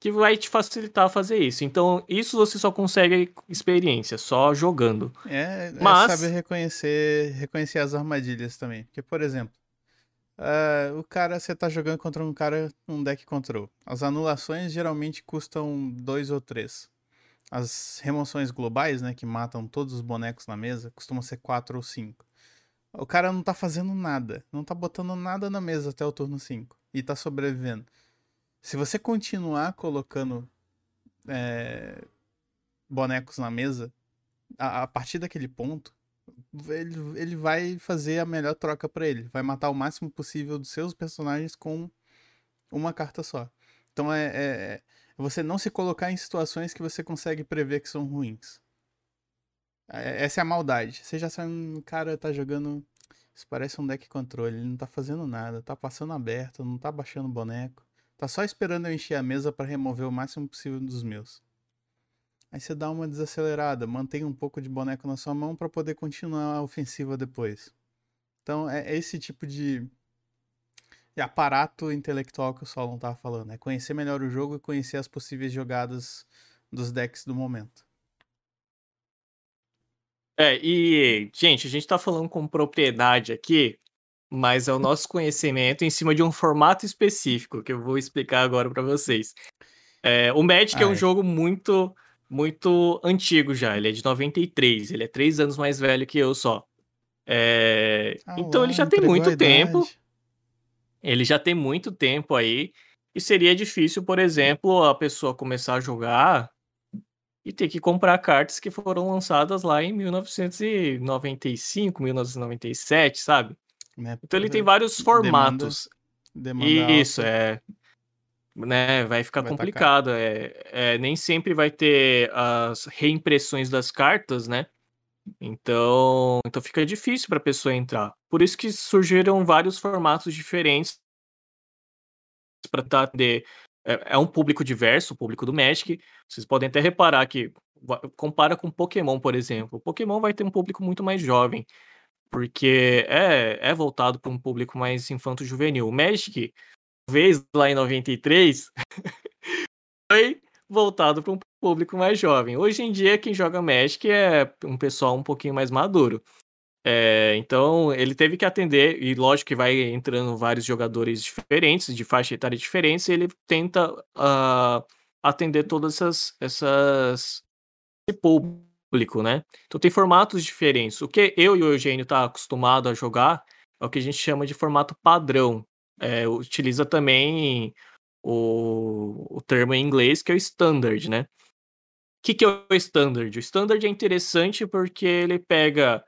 que vai te facilitar fazer isso. Então, isso você só consegue experiência, só jogando. É, é Mas... é saber reconhecer, reconhecer as armadilhas também. Porque, por exemplo, uh, o cara, você tá jogando contra um cara, um deck control. As anulações geralmente custam dois ou três. As remoções globais, né, que matam todos os bonecos na mesa, costumam ser quatro ou cinco. O cara não tá fazendo nada, não tá botando nada na mesa até o turno 5 e tá sobrevivendo. Se você continuar colocando é, bonecos na mesa, a, a, partir daquele ponto, ele, ele vai fazer a melhor troca para ele. Vai matar o máximo possível dos seus personagens com uma carta só. Então é, é, é você não se colocar em situações que você consegue prever que são ruins. É, essa é a maldade. Você já sabe, o hum, cara tá jogando. Isso parece um deck controle, ele não tá fazendo nada, tá passando aberto, não tá baixando boneco. Tá só esperando eu encher a mesa para remover o máximo possível dos meus. Aí você dá uma desacelerada, mantém um pouco de boneco na sua mão para poder continuar a ofensiva depois. Então é esse tipo de, de aparato intelectual que o Solon tava falando. É conhecer melhor o jogo e conhecer as possíveis jogadas dos decks do momento. É, e, gente, a gente tá falando com propriedade aqui, mas é o nosso conhecimento em cima de um formato específico que eu vou explicar agora para vocês. É, o Magic é um jogo muito, muito antigo já. Ele é de 93, ele é três anos mais velho que eu só. É, ah, então ele já tem muito tempo. Ele já tem muito tempo aí. E seria difícil, por exemplo, a pessoa começar a jogar e ter que comprar cartas que foram lançadas lá em 1995, 1997, sabe? Né? Então ele tem vários formatos. Demanda, demanda Isso, alta. é. Né, vai ficar vai complicado. É, é, nem sempre vai ter as reimpressões das cartas, né? Então, então fica difícil para a pessoa entrar. Por isso que surgiram vários formatos diferentes para atender é, é um público diverso, o público do Magic. Vocês podem até reparar que compara com Pokémon, por exemplo. O Pokémon vai ter um público muito mais jovem, porque é, é voltado para um público mais infanto-juvenil. O Magic, vez lá em 93, [LAUGHS] foi voltado para um público mais jovem. Hoje em dia, quem joga Magic é um pessoal um pouquinho mais maduro. É, então ele teve que atender, e lógico que vai entrando vários jogadores diferentes, de faixa etária diferentes, e ele tenta uh, atender todas essas, essas esse público, né? Então tem formatos diferentes. O que eu e o Eugênio tá acostumado a jogar é o que a gente chama de formato padrão. É, utiliza também o, o termo em inglês que é o standard, né? O que, que é o standard? O standard é interessante porque ele pega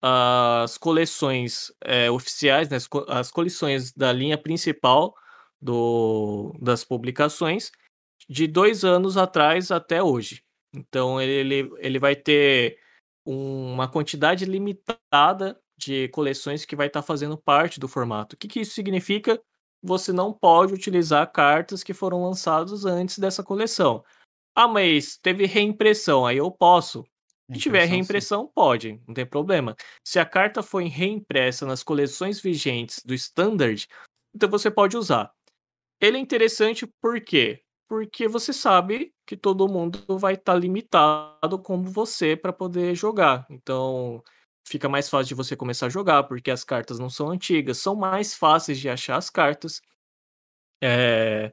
as coleções é, oficiais, né, as coleções da linha principal do, das publicações de dois anos atrás até hoje. Então ele, ele vai ter uma quantidade limitada de coleções que vai estar tá fazendo parte do formato. O que, que isso significa? Você não pode utilizar cartas que foram lançadas antes dessa coleção. Ah, mas teve reimpressão, aí eu posso. Se tiver reimpressão, sim. pode, não tem problema. Se a carta foi reimpressa nas coleções vigentes do Standard, então você pode usar. Ele é interessante por quê? Porque você sabe que todo mundo vai estar tá limitado como você para poder jogar. Então, fica mais fácil de você começar a jogar, porque as cartas não são antigas, são mais fáceis de achar as cartas. É...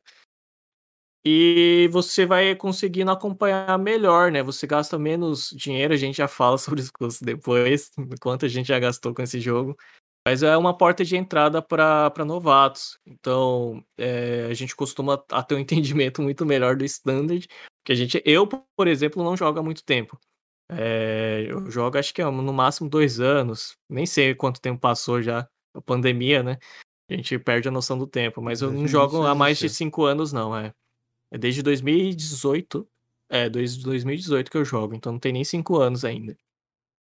E você vai conseguindo acompanhar melhor, né? Você gasta menos dinheiro, a gente já fala [LAUGHS] sobre custos depois, quanto a gente já gastou com esse jogo. Mas é uma porta de entrada para novatos. Então, é, a gente costuma ter um [LAUGHS] entendimento muito melhor do standard. Que a gente, eu, por exemplo, não jogo há muito tempo. É, eu jogo acho que é no máximo dois anos. Nem sei quanto tempo passou já. A pandemia, né? A gente perde a noção do tempo. Mas eu não jogo há mais de cinco anos, não. É. É desde 2018. É, desde 2018 que eu jogo, então não tem nem cinco anos ainda.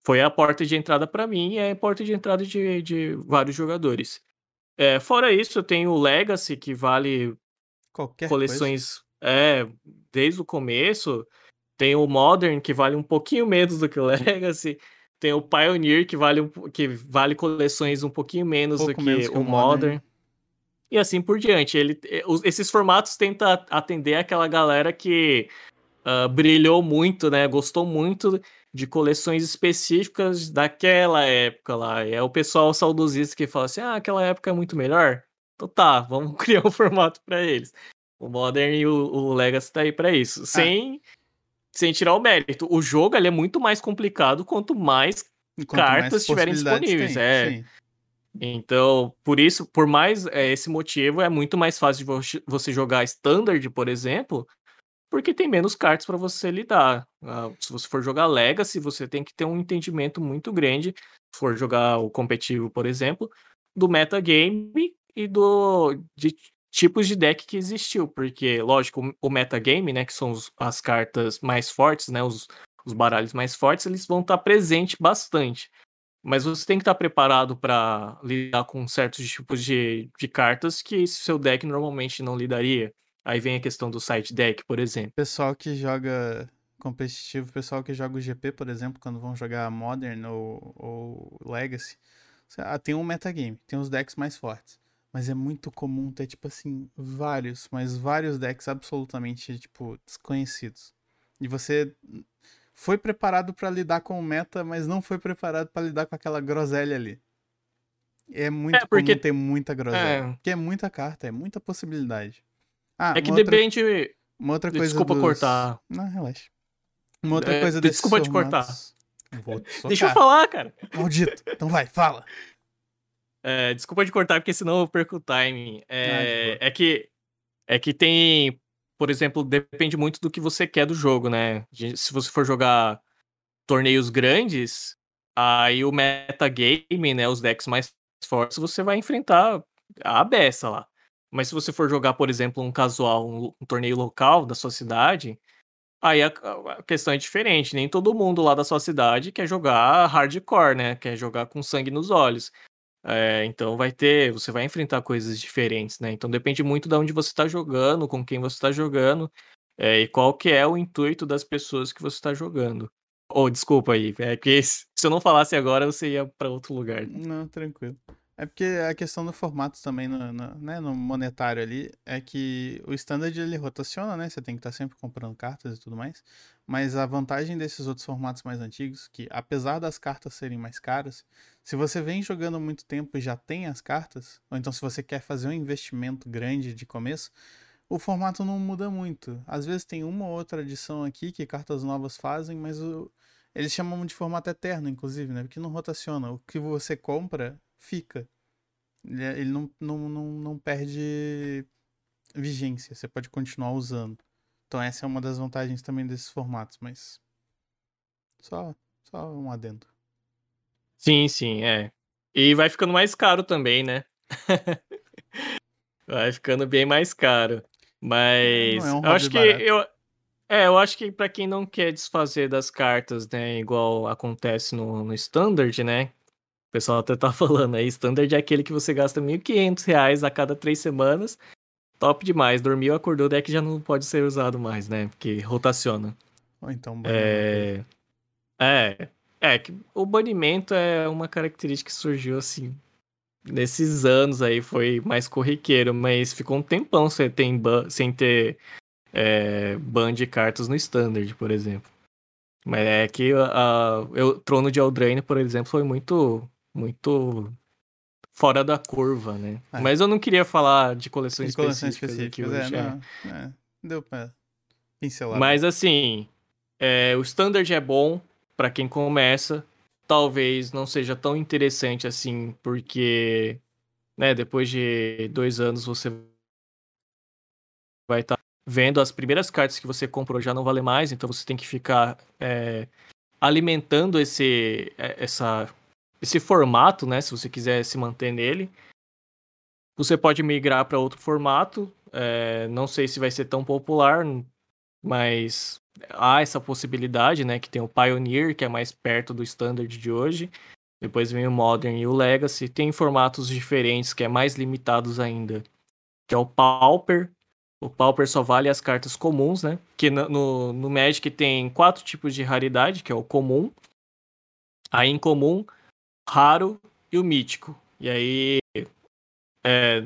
Foi a porta de entrada para mim e é a porta de entrada de, de vários jogadores. É, fora isso, eu tenho o Legacy, que vale Qualquer coleções é, desde o começo. Tem o Modern, que vale um pouquinho menos do que o [LAUGHS] Legacy. Tem o Pioneer, que vale, que vale coleções um pouquinho menos um do que, menos que o Modern. Modern e assim por diante. Ele, eh, esses formatos tentam atender aquela galera que uh, brilhou muito, né? Gostou muito de coleções específicas daquela época lá. E é o pessoal saudosista que fala assim: ah, aquela época é muito melhor. Então tá, [LAUGHS] vamos criar um formato para eles. O Modern e o, o Legacy tá aí para isso. Ah. Sem, sem tirar o mérito. O jogo ele é muito mais complicado quanto mais quanto cartas mais estiverem disponíveis. Tem, é. Sim. Então, por isso, por mais é, esse motivo, é muito mais fácil de você jogar Standard, por exemplo, porque tem menos cartas para você lidar. Uh, se você for jogar Legacy, você tem que ter um entendimento muito grande, se for jogar o competitivo, por exemplo, do metagame e do de tipos de deck que existiu, porque, lógico, o metagame, né, que são os, as cartas mais fortes, né, os, os baralhos mais fortes, eles vão estar presentes bastante. Mas você tem que estar preparado para lidar com certos tipos de, de cartas que seu deck normalmente não lidaria. Aí vem a questão do side deck, por exemplo. Pessoal que joga competitivo, pessoal que joga o GP, por exemplo, quando vão jogar Modern ou, ou Legacy, ah, tem um metagame, tem os decks mais fortes. Mas é muito comum ter, tipo assim, vários, mas vários decks absolutamente, tipo, desconhecidos. E você foi preparado para lidar com o meta, mas não foi preparado para lidar com aquela groselha ali. É muito é porque... comum ter muita groselha. É. Porque é muita carta, é muita possibilidade. Ah, é que depende. Outra... Uma outra coisa. Desculpa dos... cortar. Não, relaxa. Uma outra é, coisa Desculpa te cortar. Deixa eu falar, cara. Maldito. Então vai, fala. É, desculpa te cortar, porque senão eu perco o timing. É, ah, é que. É que tem por exemplo, depende muito do que você quer do jogo, né? Se você for jogar torneios grandes, aí o metagame, né, os decks mais fortes, você vai enfrentar a beça lá. Mas se você for jogar, por exemplo, um casual, um, um torneio local da sua cidade, aí a, a, questão é diferente. Nem todo mundo lá da sua cidade quer jogar hardcore, né? Quer jogar com sangue nos olhos. É, então vai ter, você vai enfrentar coisas diferentes, né? Então depende muito de onde você está jogando, com quem você está jogando, é, e qual que é o intuito das pessoas que você está jogando. Ou oh, desculpa aí, é que [LAUGHS] se eu não falasse agora você ia para outro lugar. Não, tranquilo. É porque a questão do formato também no, no, né, no monetário ali é que o standard ele rotaciona, né? Você tem que estar tá sempre comprando cartas e tudo mais. Mas a vantagem desses outros formatos mais antigos, que apesar das cartas serem mais caras, se você vem jogando muito tempo e já tem as cartas, ou então se você quer fazer um investimento grande de começo, o formato não muda muito. Às vezes tem uma ou outra adição aqui que cartas novas fazem, mas o, eles chamam de formato eterno, inclusive, né? Porque não rotaciona. O que você compra fica. Ele, é, ele não, não, não, não perde vigência. Você pode continuar usando. Então essa é uma das vantagens também desses formatos, mas só, só um adendo. Sim, sim, é. E vai ficando mais caro também, né? [LAUGHS] vai ficando bem mais caro. Mas é um eu acho que eu é, eu acho que para quem não quer desfazer das cartas, né, igual acontece no, no standard, né? O pessoal até tá [LAUGHS] falando aí, standard é aquele que você gasta R$ 1.500 a cada três semanas. Top demais. Dormiu, acordou, o deck já não pode ser usado mais, né? Porque rotaciona. Ou então é... é. É, que o banimento é uma característica que surgiu assim. Nesses anos aí foi mais corriqueiro, mas ficou um tempão sem ter, sem ter é, ban de cartas no Standard, por exemplo. Mas é que a, o Trono de Eldraine, por exemplo, foi muito, muito fora da curva, né? É. Mas eu não queria falar de coleções de específicas, específicas aqui hoje. É, não, é. Deu pra pincelar. Mas assim, é, o Standard é bom, para quem começa, talvez não seja tão interessante assim, porque né, depois de dois anos você vai estar tá vendo as primeiras cartas que você comprou já não vale mais, então você tem que ficar é, alimentando esse, é, essa, esse formato, né? Se você quiser se manter nele. Você pode migrar para outro formato. É, não sei se vai ser tão popular, mas há essa possibilidade, né? Que tem o Pioneer, que é mais perto do Standard de hoje. Depois vem o Modern e o Legacy. Tem formatos diferentes, que é mais limitados ainda. Que é o Pauper. O Pauper só vale as cartas comuns, né? Que no, no Magic tem quatro tipos de raridade, que é o comum, a incomum, raro e o mítico. E aí, é,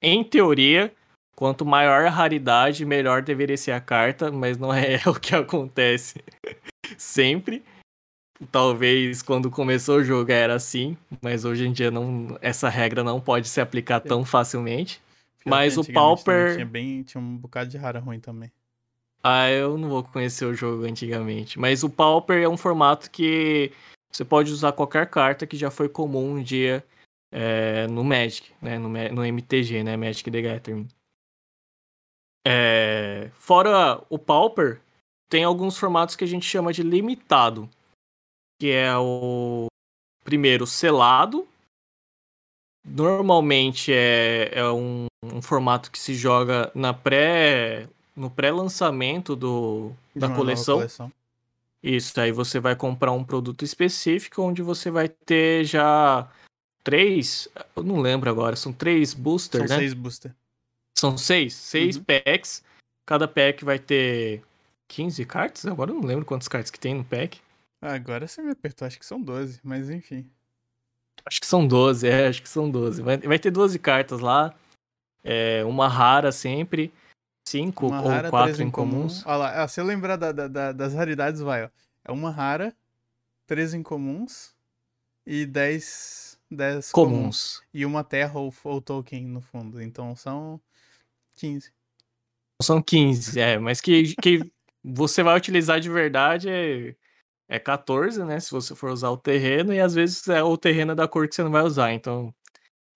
em teoria, Quanto maior a raridade, melhor deveria ser a carta, mas não é [LAUGHS] o que acontece [LAUGHS] sempre. Talvez quando começou o jogo era assim, mas hoje em dia não, essa regra não pode se aplicar tão facilmente. Pior mas o Pauper. Tinha, bem, tinha um bocado de rara ruim também. Ah, eu não vou conhecer o jogo antigamente. Mas o Pauper é um formato que você pode usar qualquer carta que já foi comum um dia é, no Magic, né? No, no MTG, né? Magic the Gathering. É, fora o Pauper, tem alguns formatos que a gente chama de limitado, que é o primeiro selado, normalmente é, é um, um, formato que se joga na pré no pré-lançamento do da coleção. coleção. Isso, aí você vai comprar um produto específico onde você vai ter já três, eu não lembro agora, são três boosters, são né? seis boosters. São seis, seis uhum. packs. Cada pack vai ter 15 cartas? Agora eu não lembro quantas cartas que tem no pack. Agora você me apertou, acho que são 12, mas enfim. Acho que são 12, é, acho que são 12. Vai, vai ter 12 cartas lá. É, uma rara sempre. 5 ou 4 incomuns. Olha lá, ah, se eu lembrar da, da, das raridades, vai, ó. É uma rara, 3 incomuns e 10, 10 comuns. comuns. E uma terra ou, ou token no fundo. Então são 15. São 15, é, mas que, que você vai utilizar de verdade é é 14, né? Se você for usar o terreno, e às vezes é o terreno da cor que você não vai usar. Então,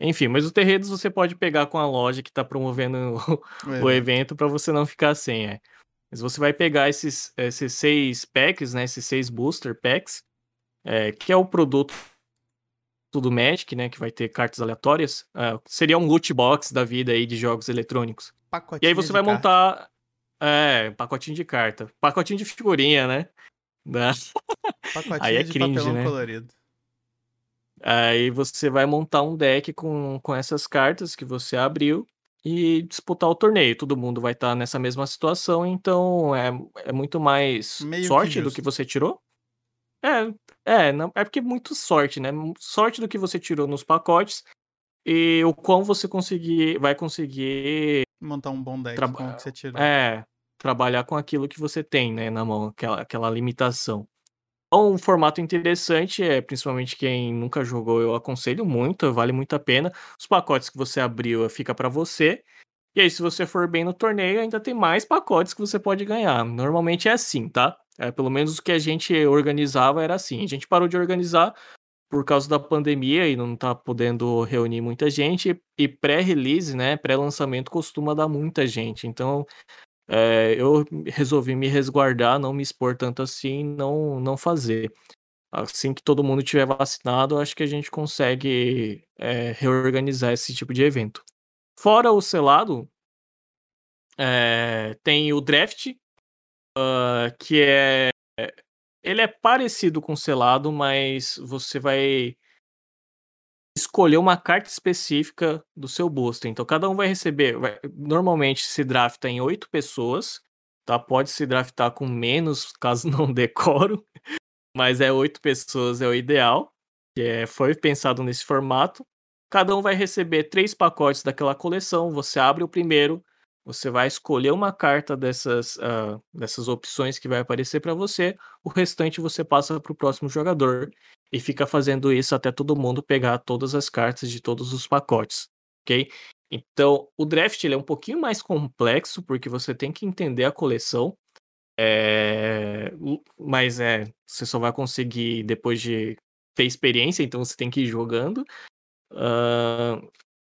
enfim, mas o terreno você pode pegar com a loja que está promovendo [LAUGHS] o, o evento para você não ficar sem, é. Mas você vai pegar esses, esses seis packs, né? Esses seis booster packs, é, que é o produto do Magic, né? Que vai ter cartas aleatórias. É, seria um loot box da vida aí de jogos eletrônicos. Pacotinho e aí você vai carta. montar. É, pacotinho de carta. Pacotinho de figurinha, né? Né? Pacotinho [LAUGHS] Aí é de cringe, papelão né? colorido. Aí você vai montar um deck com, com essas cartas que você abriu e disputar o torneio. Todo mundo vai estar tá nessa mesma situação, então é, é muito mais Meio sorte que do que você tirou. É, é, não, é porque é muito sorte, né? Sorte do que você tirou nos pacotes e o quão você conseguir, vai conseguir montar um bom deck com o que você tirou. É, trabalhar com aquilo que você tem, né, na mão, aquela, aquela limitação. Então, um formato interessante, é principalmente quem nunca jogou, eu aconselho muito, vale muito a pena. Os pacotes que você abriu fica para você. E aí, se você for bem no torneio, ainda tem mais pacotes que você pode ganhar. Normalmente é assim, tá? É, pelo menos o que a gente organizava era assim. A gente parou de organizar por causa da pandemia e não tá podendo reunir muita gente. E pré-release, né? Pré-lançamento costuma dar muita gente. Então, é, eu resolvi me resguardar, não me expor tanto assim, não, não fazer. Assim que todo mundo tiver vacinado, acho que a gente consegue é, reorganizar esse tipo de evento. Fora o selado, é, tem o draft, uh, que é. Ele é parecido com o selado, mas você vai escolher uma carta específica do seu booster. Então, cada um vai receber. Vai, normalmente se drafta em oito pessoas, tá? Pode se draftar com menos, [LAUGHS] caso não decoro. Mas é oito pessoas é o ideal. É, foi pensado nesse formato. Cada um vai receber três pacotes daquela coleção. Você abre o primeiro, você vai escolher uma carta dessas, uh, dessas opções que vai aparecer para você. O restante você passa para o próximo jogador e fica fazendo isso até todo mundo pegar todas as cartas de todos os pacotes, ok? Então, o draft ele é um pouquinho mais complexo porque você tem que entender a coleção, é... mas é você só vai conseguir depois de ter experiência, então você tem que ir jogando. Uh...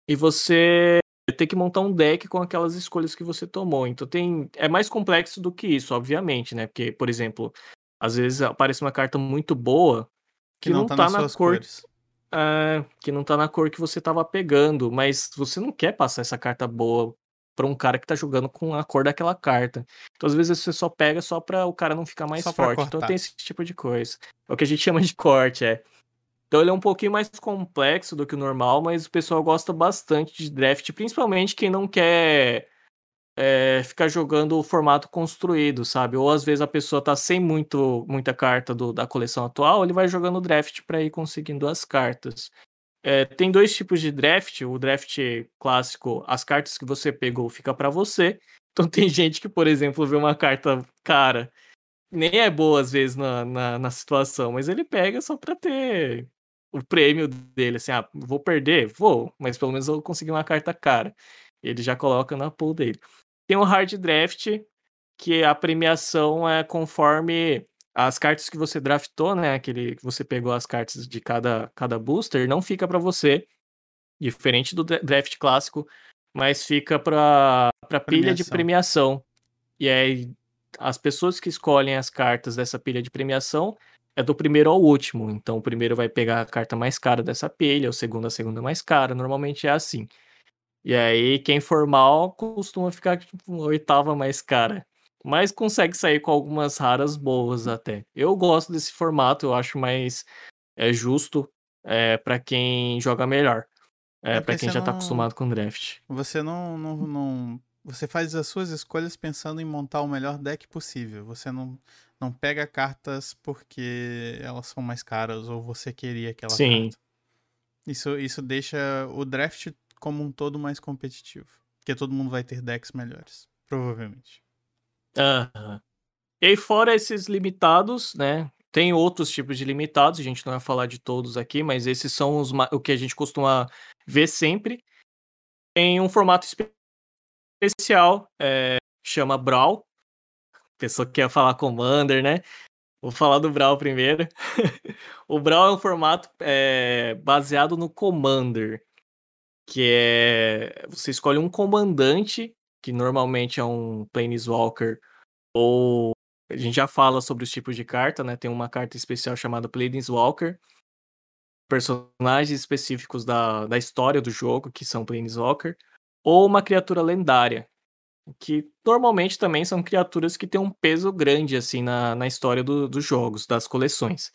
e você tem que montar um deck com aquelas escolhas que você tomou. Então tem é mais complexo do que isso, obviamente, né? Porque, por exemplo, às vezes aparece uma carta muito boa que, que não, não tá, tá na cor é, que não tá na cor que você tava pegando, mas você não quer passar essa carta boa para um cara que tá jogando com a cor daquela carta. Então, às vezes, você só pega só para o cara não ficar mais só forte. Então, tem esse tipo de coisa. É o que a gente [LAUGHS] chama de corte, é. Então, ele é um pouquinho mais complexo do que o normal, mas o pessoal gosta bastante de draft, principalmente quem não quer é, ficar jogando o formato construído, sabe? Ou às vezes a pessoa tá sem muito, muita carta do, da coleção atual, ele vai jogando draft para ir conseguindo as cartas. É, tem dois tipos de draft. O draft clássico, as cartas que você pegou fica para você. Então [LAUGHS] tem gente que, por exemplo, vê uma carta cara, nem é boa às vezes na, na, na situação, mas ele pega só para ter o prêmio dele, assim, ah, vou perder? Vou, mas pelo menos eu vou conseguir uma carta cara. Ele já coloca na pool dele. Tem o hard draft, que a premiação é conforme as cartas que você draftou, né? Aquele que você pegou as cartas de cada, cada booster, não fica para você, diferente do draft clássico, mas fica para pilha de premiação. E aí as pessoas que escolhem as cartas dessa pilha de premiação, é do primeiro ao último. Então o primeiro vai pegar a carta mais cara dessa pilha, o segundo a segunda mais cara. Normalmente é assim. E aí, quem for mal costuma ficar tipo, oitava mais cara. Mas consegue sair com algumas raras boas até. Eu gosto desse formato, eu acho mais é, justo é, para quem joga melhor. É, é para quem já não... tá acostumado com draft. Você não, não, não. Você faz as suas escolhas pensando em montar o melhor deck possível. Você não, não pega cartas porque elas são mais caras ou você queria aquela Sim. carta. Isso, isso deixa o draft como um todo mais competitivo. Porque todo mundo vai ter decks melhores. Provavelmente. Aham. E aí, fora esses limitados, né? Tem outros tipos de limitados, a gente não vai falar de todos aqui, mas esses são os, o que a gente costuma ver sempre. Tem um formato especial, é, chama Brawl. Pessoa que quer falar Commander, né? Vou falar do Brawl primeiro. [LAUGHS] o Brawl é um formato é, baseado no Commander que é você escolhe um comandante, que normalmente é um Planeswalker, ou a gente já fala sobre os tipos de carta, né? Tem uma carta especial chamada Planeswalker, personagens específicos da, da história do jogo, que são Planeswalker, ou uma criatura lendária, que normalmente também são criaturas que têm um peso grande assim na, na história do, dos jogos, das coleções.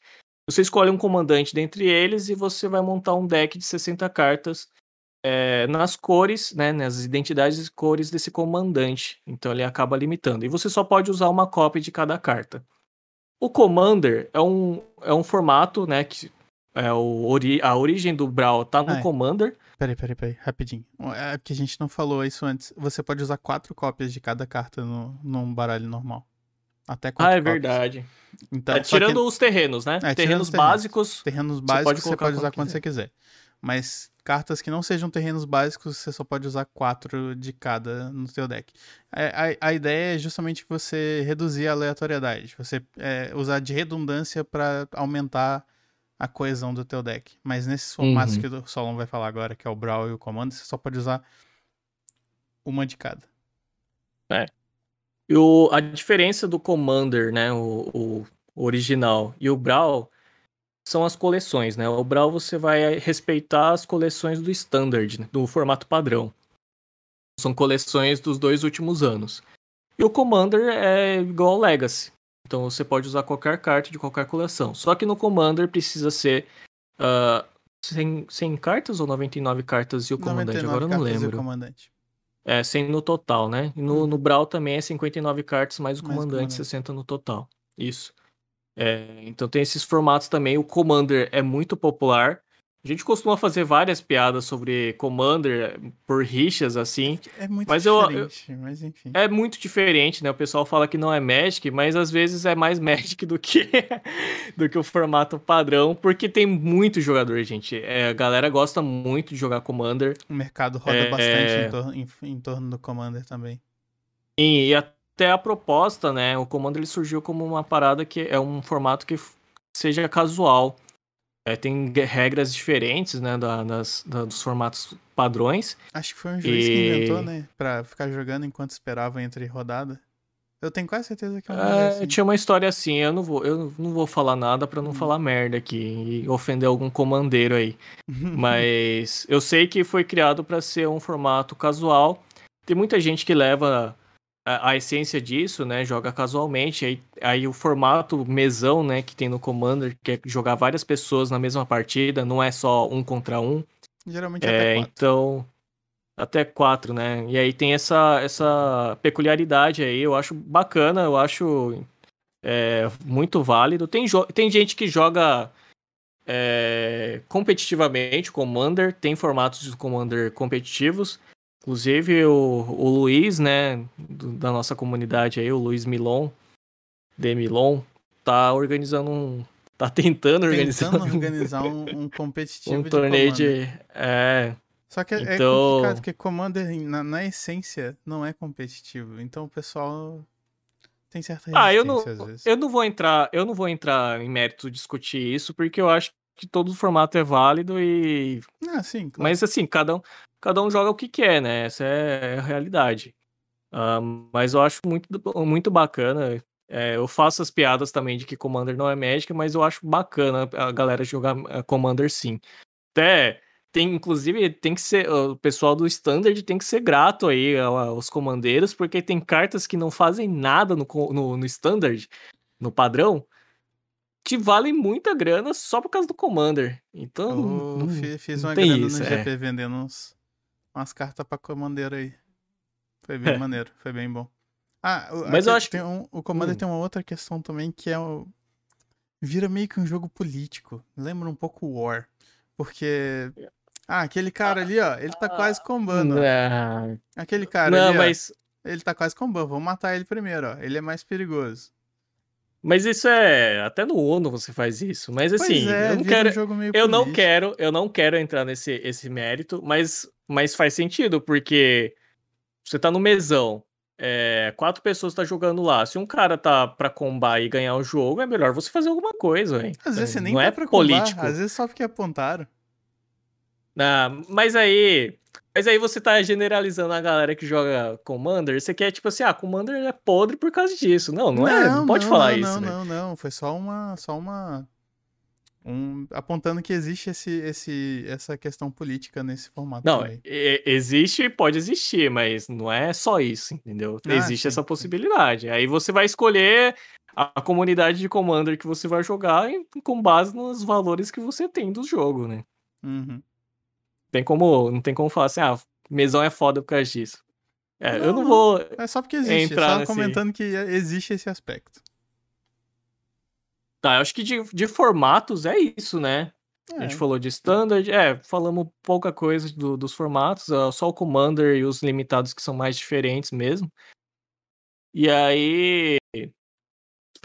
Você escolhe um comandante dentre eles e você vai montar um deck de 60 cartas é, nas cores, né, nas identidades e cores desse comandante. Então ele acaba limitando. E você só pode usar uma cópia de cada carta. O Commander é um, é um formato, né, que é o ori a origem do Brawl tá no ah, é. Commander. Peraí, peraí, peraí, rapidinho. É que a gente não falou isso antes. Você pode usar quatro cópias de cada carta no, num baralho normal. Até quatro Ah, é cópias. verdade. Então, é, tirando que... os terrenos, né? É, terrenos básicos. Terrenos básicos você pode, você pode usar quando quiser. você quiser. Mas cartas que não sejam terrenos básicos, você só pode usar quatro de cada no seu deck. A, a, a ideia é justamente você reduzir a aleatoriedade, você é, usar de redundância para aumentar a coesão do teu deck. Mas nesses formatos uhum. que o Solon vai falar agora, que é o Brawl e o Comando, você só pode usar uma de cada. É. E o, a diferença do Commander, né, o, o original, e o Brawl são as coleções, né? O Brawl você vai respeitar as coleções do Standard, né? do formato padrão. São coleções dos dois últimos anos. E o Commander é igual ao Legacy. Então você pode usar qualquer carta de qualquer coleção. Só que no Commander precisa ser uh, 100, 100 cartas ou 99 cartas e o comandante? Agora eu não lembro. É, 100 no total, né? E no, hum. no Brawl também é 59 cartas mais o mais comandante, comandante, 60 no total. Isso. É, então tem esses formatos também. O Commander é muito popular. A gente costuma fazer várias piadas sobre Commander por rixas, assim. É muito mas diferente, eu, eu, mas enfim. É muito diferente, né? O pessoal fala que não é Magic, mas às vezes é mais [LAUGHS] Magic do que, do que o formato padrão, porque tem muito jogador, gente. É, a galera gosta muito de jogar Commander. O mercado roda é, bastante em, tor em, em, torno do Commander também. E, e a, até a proposta, né? O comando ele surgiu como uma parada que é um formato que seja casual. É, tem regras diferentes, né, da, das, da, dos formatos padrões. Acho que foi um juiz e... que inventou, né, pra ficar jogando enquanto esperava entre rodada. Eu tenho quase certeza que é, é assim. Tinha uma história assim, eu não vou, eu não vou falar nada para não hum. falar merda aqui e ofender algum comandeiro aí. [LAUGHS] Mas eu sei que foi criado para ser um formato casual. Tem muita gente que leva a, a, essência disso, né? Joga casualmente. Aí, aí o formato mesão, né, que tem no Commander, que é jogar várias pessoas na mesma partida, não é só um contra um. Geralmente é, até quatro. Então, até quatro, né? E aí tem essa, essa peculiaridade aí, eu acho bacana, eu acho é, muito válido. Tem, tem gente que joga é, competitivamente Commander, tem formatos de Commander competitivos. Inclusive o, o Luiz, né, do, da nossa comunidade aí, o Luiz Milon, de Milon, tá organizando um. Tá tentando organizar. Tentando organizar um, [LAUGHS] um competitivo um de torneio de. É. Só que é, é então... é complicado, porque Commander, na, na, essência, não é competitivo. Então o pessoal tem certa ah, eu não, Eu não vou entrar, eu não vou entrar em mérito discutir isso, porque eu acho que todo formato é válido e. Ah, sim, claro. Mas assim, cada um cada um joga o que quer, né? Essa é a realidade. Uh, mas eu acho muito, muito bacana. É, eu faço as piadas também de que Commander não é Magic, mas eu acho bacana a galera jogar eh, Commander sim. Até tem, inclusive, tem que ser. O pessoal do Standard tem que ser grato aí aos comandeiros, porque tem cartas que não fazem nada no, no, no Standard, no padrão, que valem muita grana só por causa do Commander. Então. Eu não, fiz uma grana isso, no GP é. vendendo uns, umas cartas pra Commander aí. Foi bem é. maneiro, foi bem bom. Ah, mas eu acho que um, o Commander hum. tem uma outra questão também que é o vira meio que um jogo político. Lembra um pouco War, porque ah, aquele cara ali, ó, ele tá quase combando. Não. Aquele cara não, ali, mas... ó, ele tá quase combando. Vamos matar ele primeiro, ó. Ele é mais perigoso. Mas isso é até no ONU você faz isso. Mas assim, é, eu não quero, um eu não quero, eu não quero entrar nesse esse mérito, mas mas faz sentido porque você tá no mesão, é, quatro pessoas tá jogando lá. Se um cara tá pra combar e ganhar o jogo, é melhor você fazer alguma coisa, hein? Às vezes você nem não tá é pra político. Combar, às vezes só porque apontaram. Ah, mas aí. Mas aí você tá generalizando a galera que joga Commander. Você quer, tipo assim, ah, Commander é podre por causa disso. Não, não, não é. Não pode não, falar não, isso. Não, não, não. Foi só uma. Só uma. Um, apontando que existe esse, esse, essa questão política nesse formato. Não, existe e pode existir, mas não é só isso, entendeu? Ah, existe sim, essa possibilidade. Sim. Aí você vai escolher a, a comunidade de Commander que você vai jogar com base nos valores que você tem do jogo, né? Uhum tem como, não tem como falar assim, ah, mesão é foda por causa disso. É, não, eu não vou. É só porque existe, entrar só nesse... comentando que existe esse aspecto. Tá, eu acho que de, de formatos é isso, né? É. A gente é. falou de standard, é, falamos pouca coisa do, dos formatos, só o Commander e os limitados que são mais diferentes mesmo. E aí,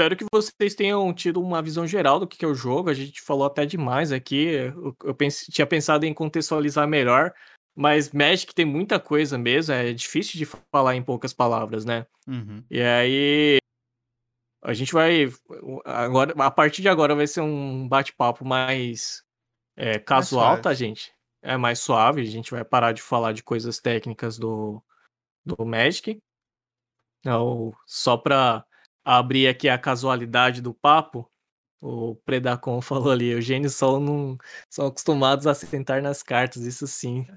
espero que vocês tenham tido uma visão geral do que é o jogo. A gente falou até demais aqui. Eu, eu pense, tinha pensado em contextualizar melhor, mas Magic tem muita coisa mesmo. É difícil de falar em poucas palavras, né? Uhum. E aí. A gente vai. Agora, a partir de agora vai ser um bate-papo mais é, casual, mais tá, gente? É mais suave. A gente vai parar de falar de coisas técnicas do, do Magic. Então, só para abrir aqui a casualidade do papo, o Predacon [LAUGHS] falou ali, Eugênio e Sol não são acostumados a sentar nas cartas, isso sim.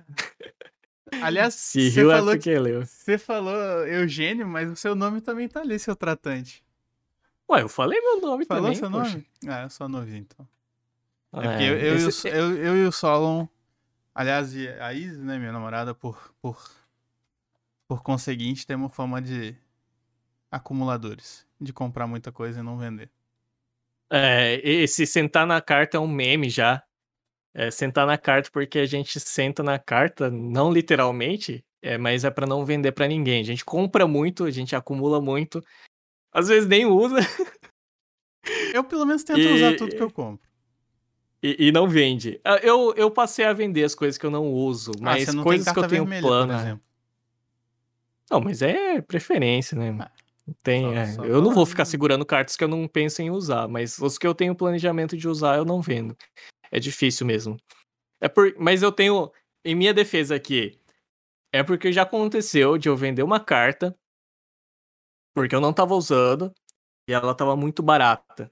Aliás, Se você falou, é que leu. Você falou Eugênio, mas o seu nome também tá ali, seu tratante. Ué, eu falei meu nome Falou também. Falou seu poxa. nome? Ah, eu sou novinho, então. É, é porque eu, eu, esse... eu, eu, e o Solon, aliás, a Isis, né, minha namorada, por, por, por conseguinte, temos fama de acumuladores de comprar muita coisa e não vender. É, esse sentar na carta é um meme já. É, sentar na carta porque a gente senta na carta, não literalmente, é, mas é para não vender para ninguém. A gente compra muito, a gente acumula muito, às vezes nem usa. Eu pelo menos tento e... usar tudo que eu compro. E, e, não vende. Ah, eu, eu passei a vender as coisas que eu não uso, ah, mas ah, coisas que eu tenho vermelha, plano. Não, mas é preferência, né? Ah, tem, só, é. Só eu não vou ficar segurando cartas que eu não penso em usar, mas os que eu tenho planejamento de usar eu não vendo. É difícil mesmo. É por, mas eu tenho, em minha defesa aqui, é porque já aconteceu de eu vender uma carta porque eu não tava usando e ela tava muito barata.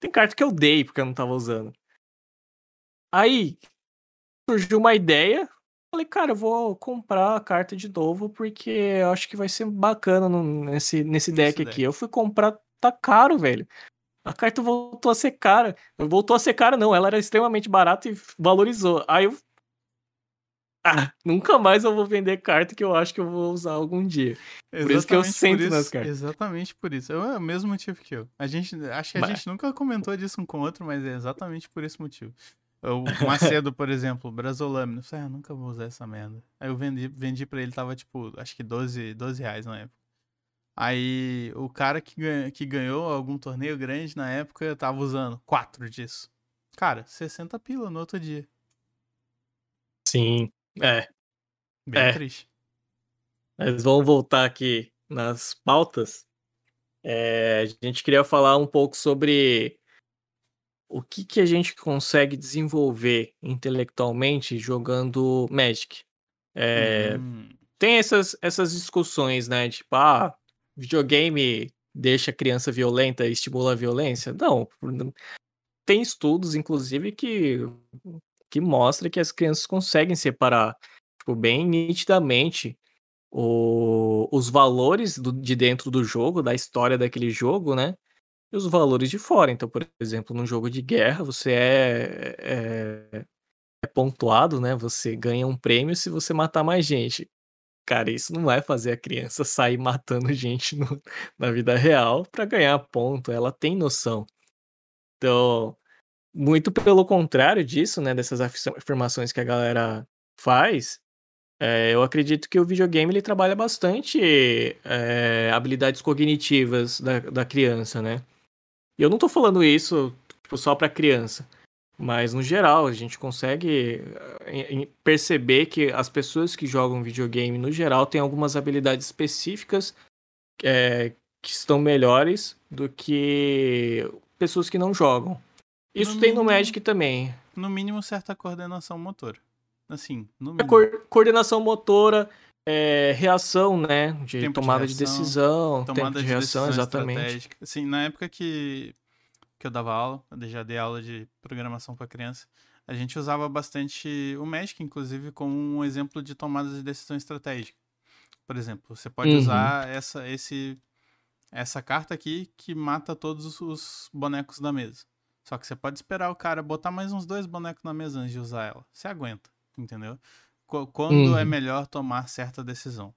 Tem carta que eu dei porque eu não tava usando. Aí surgiu uma ideia, Falei, cara, eu vou comprar a carta de novo porque eu acho que vai ser bacana no, nesse, nesse deck aqui. Eu fui comprar, tá caro, velho. A carta voltou a ser cara. Voltou a ser cara, não. Ela era extremamente barata e valorizou. Aí eu. Ah, nunca mais eu vou vender carta que eu acho que eu vou usar algum dia. Exatamente por isso que eu sento isso, nas cartas. Exatamente por isso. É o mesmo motivo que eu. A gente, acho que a mas... gente nunca comentou disso um com o outro, mas é exatamente por esse motivo. O Macedo, por exemplo, Brasolâmina. Eu ah, nunca vou usar essa merda. Aí eu vendi, vendi pra ele, tava tipo, acho que 12, 12 reais na época. Aí o cara que, ganha, que ganhou algum torneio grande na época tava usando quatro disso. Cara, 60 pila no outro dia. Sim, é. Bem é. triste. Mas vamos voltar aqui nas pautas. É, a gente queria falar um pouco sobre o que, que a gente consegue desenvolver intelectualmente jogando Magic. É. Tem essas, essas discussões, né? Tipo, ah, videogame deixa a criança violenta e estimula a violência? Não. Tem estudos, inclusive, que, que mostra que as crianças conseguem separar tipo, bem nitidamente o, os valores do, de dentro do jogo, da história daquele jogo, né? E os valores de fora. Então, por exemplo, num jogo de guerra, você é, é, é pontuado, né? Você ganha um prêmio se você matar mais gente. Cara, isso não vai fazer a criança [LAUGHS] sair matando gente no, na vida real para ganhar ponto. Ela tem noção. Então, muito pelo contrário disso, né? Dessas afirmações que a galera faz, é, eu acredito que o videogame ele trabalha bastante é, habilidades cognitivas da, da criança, né? E eu não tô falando isso tipo, só para criança, mas no geral a gente consegue eh, perceber que as pessoas que jogam videogame no geral têm algumas habilidades específicas é, que estão melhores do que pessoas que não jogam. Isso no tem mínimo, no Magic também. No mínimo certa coordenação motora. Assim, no mínimo. Co coordenação motora, é, reação, né? De tempo tomada de, reação, de decisão, tomada de, de reação, exatamente. Assim, na época que, que eu dava aula, eu já dei aula de programação para criança, a gente usava bastante o Magic, inclusive, como um exemplo de tomada de decisão estratégica. Por exemplo, você pode uhum. usar essa, esse, essa carta aqui que mata todos os bonecos da mesa. Só que você pode esperar o cara botar mais uns dois bonecos na mesa antes de usar ela. Você aguenta entendeu? Quando é uhum. melhor tomar certa decisão.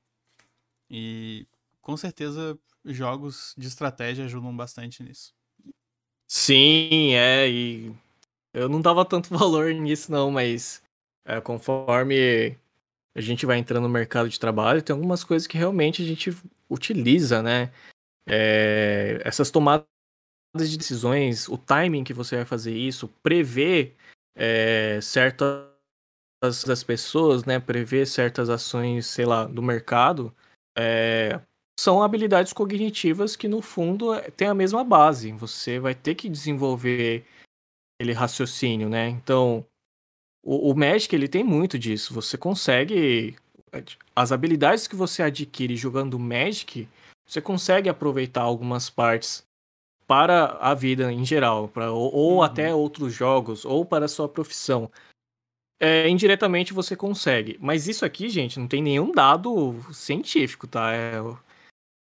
E com certeza jogos de estratégia ajudam bastante nisso. Sim, é, e eu não dava tanto [LAUGHS] valor nisso não, mas é, conforme a gente vai entrando no mercado de trabalho, tem algumas coisas que realmente a gente utiliza, né? É, essas tomadas de decisões, o timing que você vai fazer isso, prever é, certa das pessoas, né, prever certas ações, sei lá, do mercado, é, são habilidades cognitivas que, no fundo, é, tem a mesma base. Você vai ter que desenvolver aquele raciocínio, né? Então, o, o Magic, ele tem muito disso. Você consegue... As habilidades que você adquire jogando Magic, você consegue aproveitar algumas partes para a vida em geral, pra, ou, ou uhum. até outros jogos, ou para a sua profissão é, indiretamente você consegue. Mas isso aqui, gente, não tem nenhum dado científico, tá? É,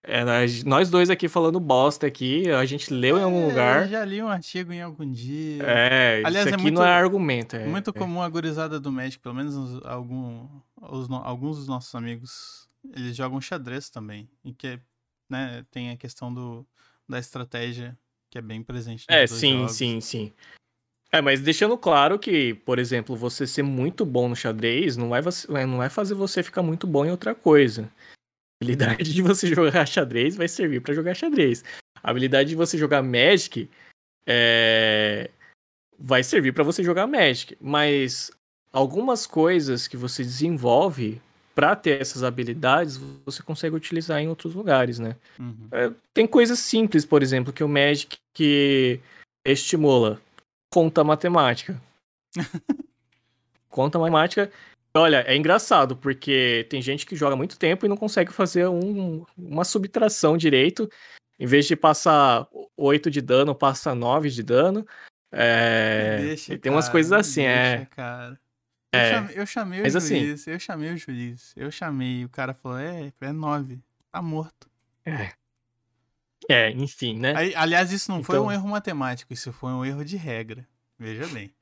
é, nós dois aqui falando bosta aqui, a gente leu em algum é, lugar. Eu já li um artigo em algum dia. É, Aliás, isso é aqui é muito, não é argumento. É, muito comum a gurizada do México, pelo menos algum, os, alguns dos nossos amigos, eles jogam xadrez também. E que né, tem a questão do, da estratégia que é bem presente. É, sim, jogos. sim, sim. É, mas deixando claro que, por exemplo, você ser muito bom no xadrez não vai, não vai fazer você ficar muito bom em outra coisa. A habilidade de você [LAUGHS] jogar xadrez vai servir para jogar xadrez. A habilidade de você jogar Magic é... vai servir para você jogar Magic. Mas algumas coisas que você desenvolve para ter essas habilidades, você consegue utilizar em outros lugares, né? Uhum. É, tem coisas simples, por exemplo, que o Magic que estimula conta matemática. [LAUGHS] conta matemática. Olha, é engraçado, porque tem gente que joga muito tempo e não consegue fazer um, uma subtração direito. Em vez de passar 8 de dano, passa 9 de dano. É... Deixa, tem cara, umas coisas assim, é. deixa, é. Cara. Eu, é. chamei, eu chamei o Mas assim juiz, assim... eu chamei o juiz, eu chamei, o cara falou, é, é 9, tá morto. É. É, enfim, né? Aí, aliás, isso não então... foi um erro matemático, isso foi um erro de regra. Veja bem.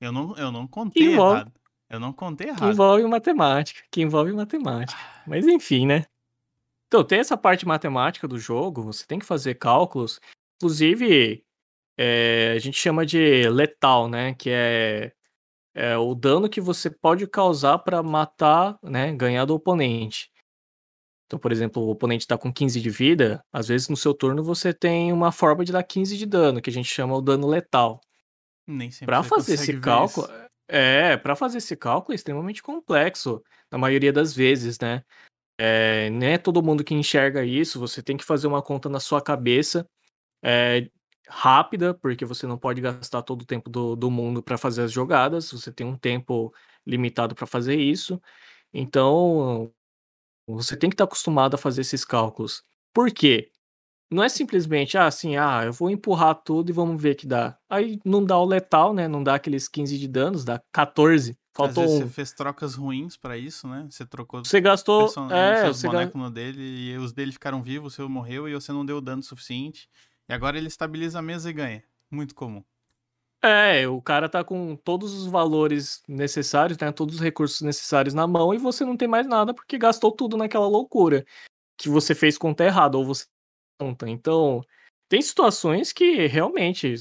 Eu não, eu não contei envolve... errado. Eu não contei errado. Que envolve matemática, que envolve matemática. Mas enfim, né? Então, tem essa parte matemática do jogo, você tem que fazer cálculos. Inclusive, é, a gente chama de letal, né? Que é, é o dano que você pode causar para matar, né? Ganhar do oponente. Então, por exemplo, o oponente está com 15 de vida, às vezes no seu turno você tem uma forma de dar 15 de dano, que a gente chama o dano letal. Nem sempre Para fazer esse cálculo, isso. é, para fazer esse cálculo é extremamente complexo, na maioria das vezes, né? É, não é todo mundo que enxerga isso, você tem que fazer uma conta na sua cabeça, é, rápida, porque você não pode gastar todo o tempo do, do mundo para fazer as jogadas, você tem um tempo limitado para fazer isso. Então, você tem que estar acostumado a fazer esses cálculos. Por quê? não é simplesmente, ah, assim, ah, eu vou empurrar tudo e vamos ver que dá. Aí não dá o letal, né? Não dá aqueles 15 de danos, dá 14. Faltou Às vezes um. você fez trocas ruins pra isso, né? Você trocou Você gastou. person... É, seus você no dele e os dele ficaram vivos, o seu morreu e você não deu dano suficiente. E agora ele estabiliza a mesa e ganha. Muito comum. É, o cara tá com todos os valores necessários, né? Todos os recursos necessários na mão e você não tem mais nada porque gastou tudo naquela loucura que você fez conta errada ou você conta. Então, tem situações que realmente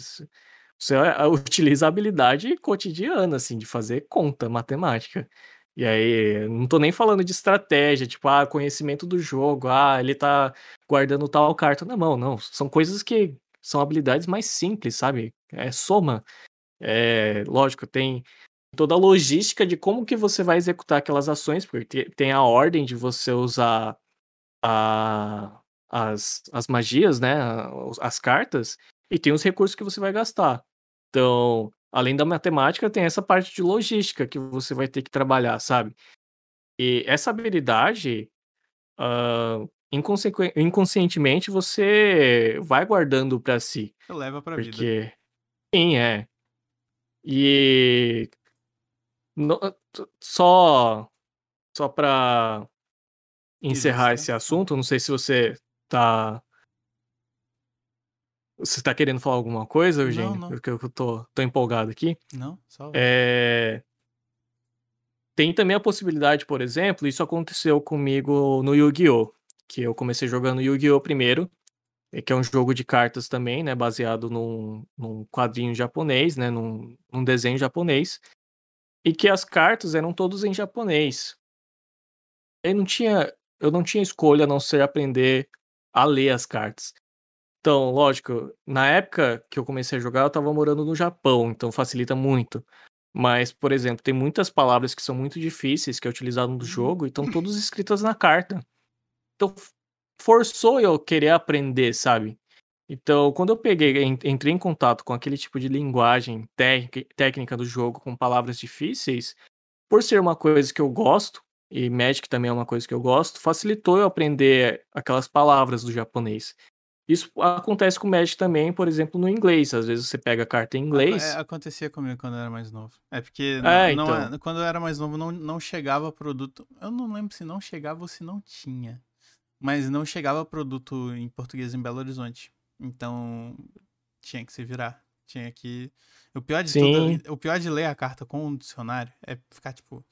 você a- utiliza a habilidade cotidiana, assim, de fazer conta matemática. E aí, não tô nem falando de estratégia, tipo, ah, conhecimento do jogo, ah, ele tá guardando tal carta na mão. Não, são coisas que são habilidades mais simples, sabe? É soma. É, lógico, tem toda a logística de como que você vai executar aquelas ações, porque te- tem a ordem de você usar a- as, as magias, né? As cartas, e tem os recursos que você vai gastar. Então, além da matemática, tem essa parte de logística que você vai ter que trabalhar, sabe? E essa habilidade, ah, inconsequen- inconscientemente, você vai guardando pra si. Você leva pra vida. Porque. Sim, é. E. no- t- só. Só pra encerrar Ilustrar. esse assunto, não sei se você tá. Você tá querendo falar alguma coisa, Não, Eugênio? não. Porque eu tô, tô empolgado aqui. Não, só. É, Tem também a possibilidade, por exemplo, isso aconteceu comigo no Yu-Gi-Oh! Que eu comecei jogando Yu-Gi-Oh! primeiro, que é um jogo de cartas também, né? Baseado num, num quadrinho japonês, né? Num, num desenho japonês. E que as cartas eram todas em japonês. Eu não tinha, eu não tinha escolha a não ser aprender a ler as cartas. Então, lógico, na época que eu comecei a jogar, eu tava morando no Japão, então facilita muito. Mas, por exemplo, tem muitas palavras que são muito difíceis que é utilizado no jogo e estão todas [CLEARS THROAT] escritas na carta. Então, forçou eu querer aprender, sabe? Então, quando eu peguei, en- entrei em contato com aquele tipo de linguagem técnica do jogo, com palavras difíceis, por ser uma coisa que eu gosto, e Magic também é uma coisa que eu gosto, facilitou eu aprender aquelas palavras do japonês. Isso acontece com Magic também, por exemplo, no inglês. Às vezes você pega a carta em inglês. é, acontecia comigo quando eu era mais novo. É porque É, não, não então. é- quando eu era mais novo não, não chegava produto. Eu não lembro se não chegava ou se não tinha. Mas não chegava produto em português em Belo Horizonte. Então tinha que se virar. Tinha que. O pior de Sim. tudo, o pior de ler a carta com um dicionário é ficar tipo.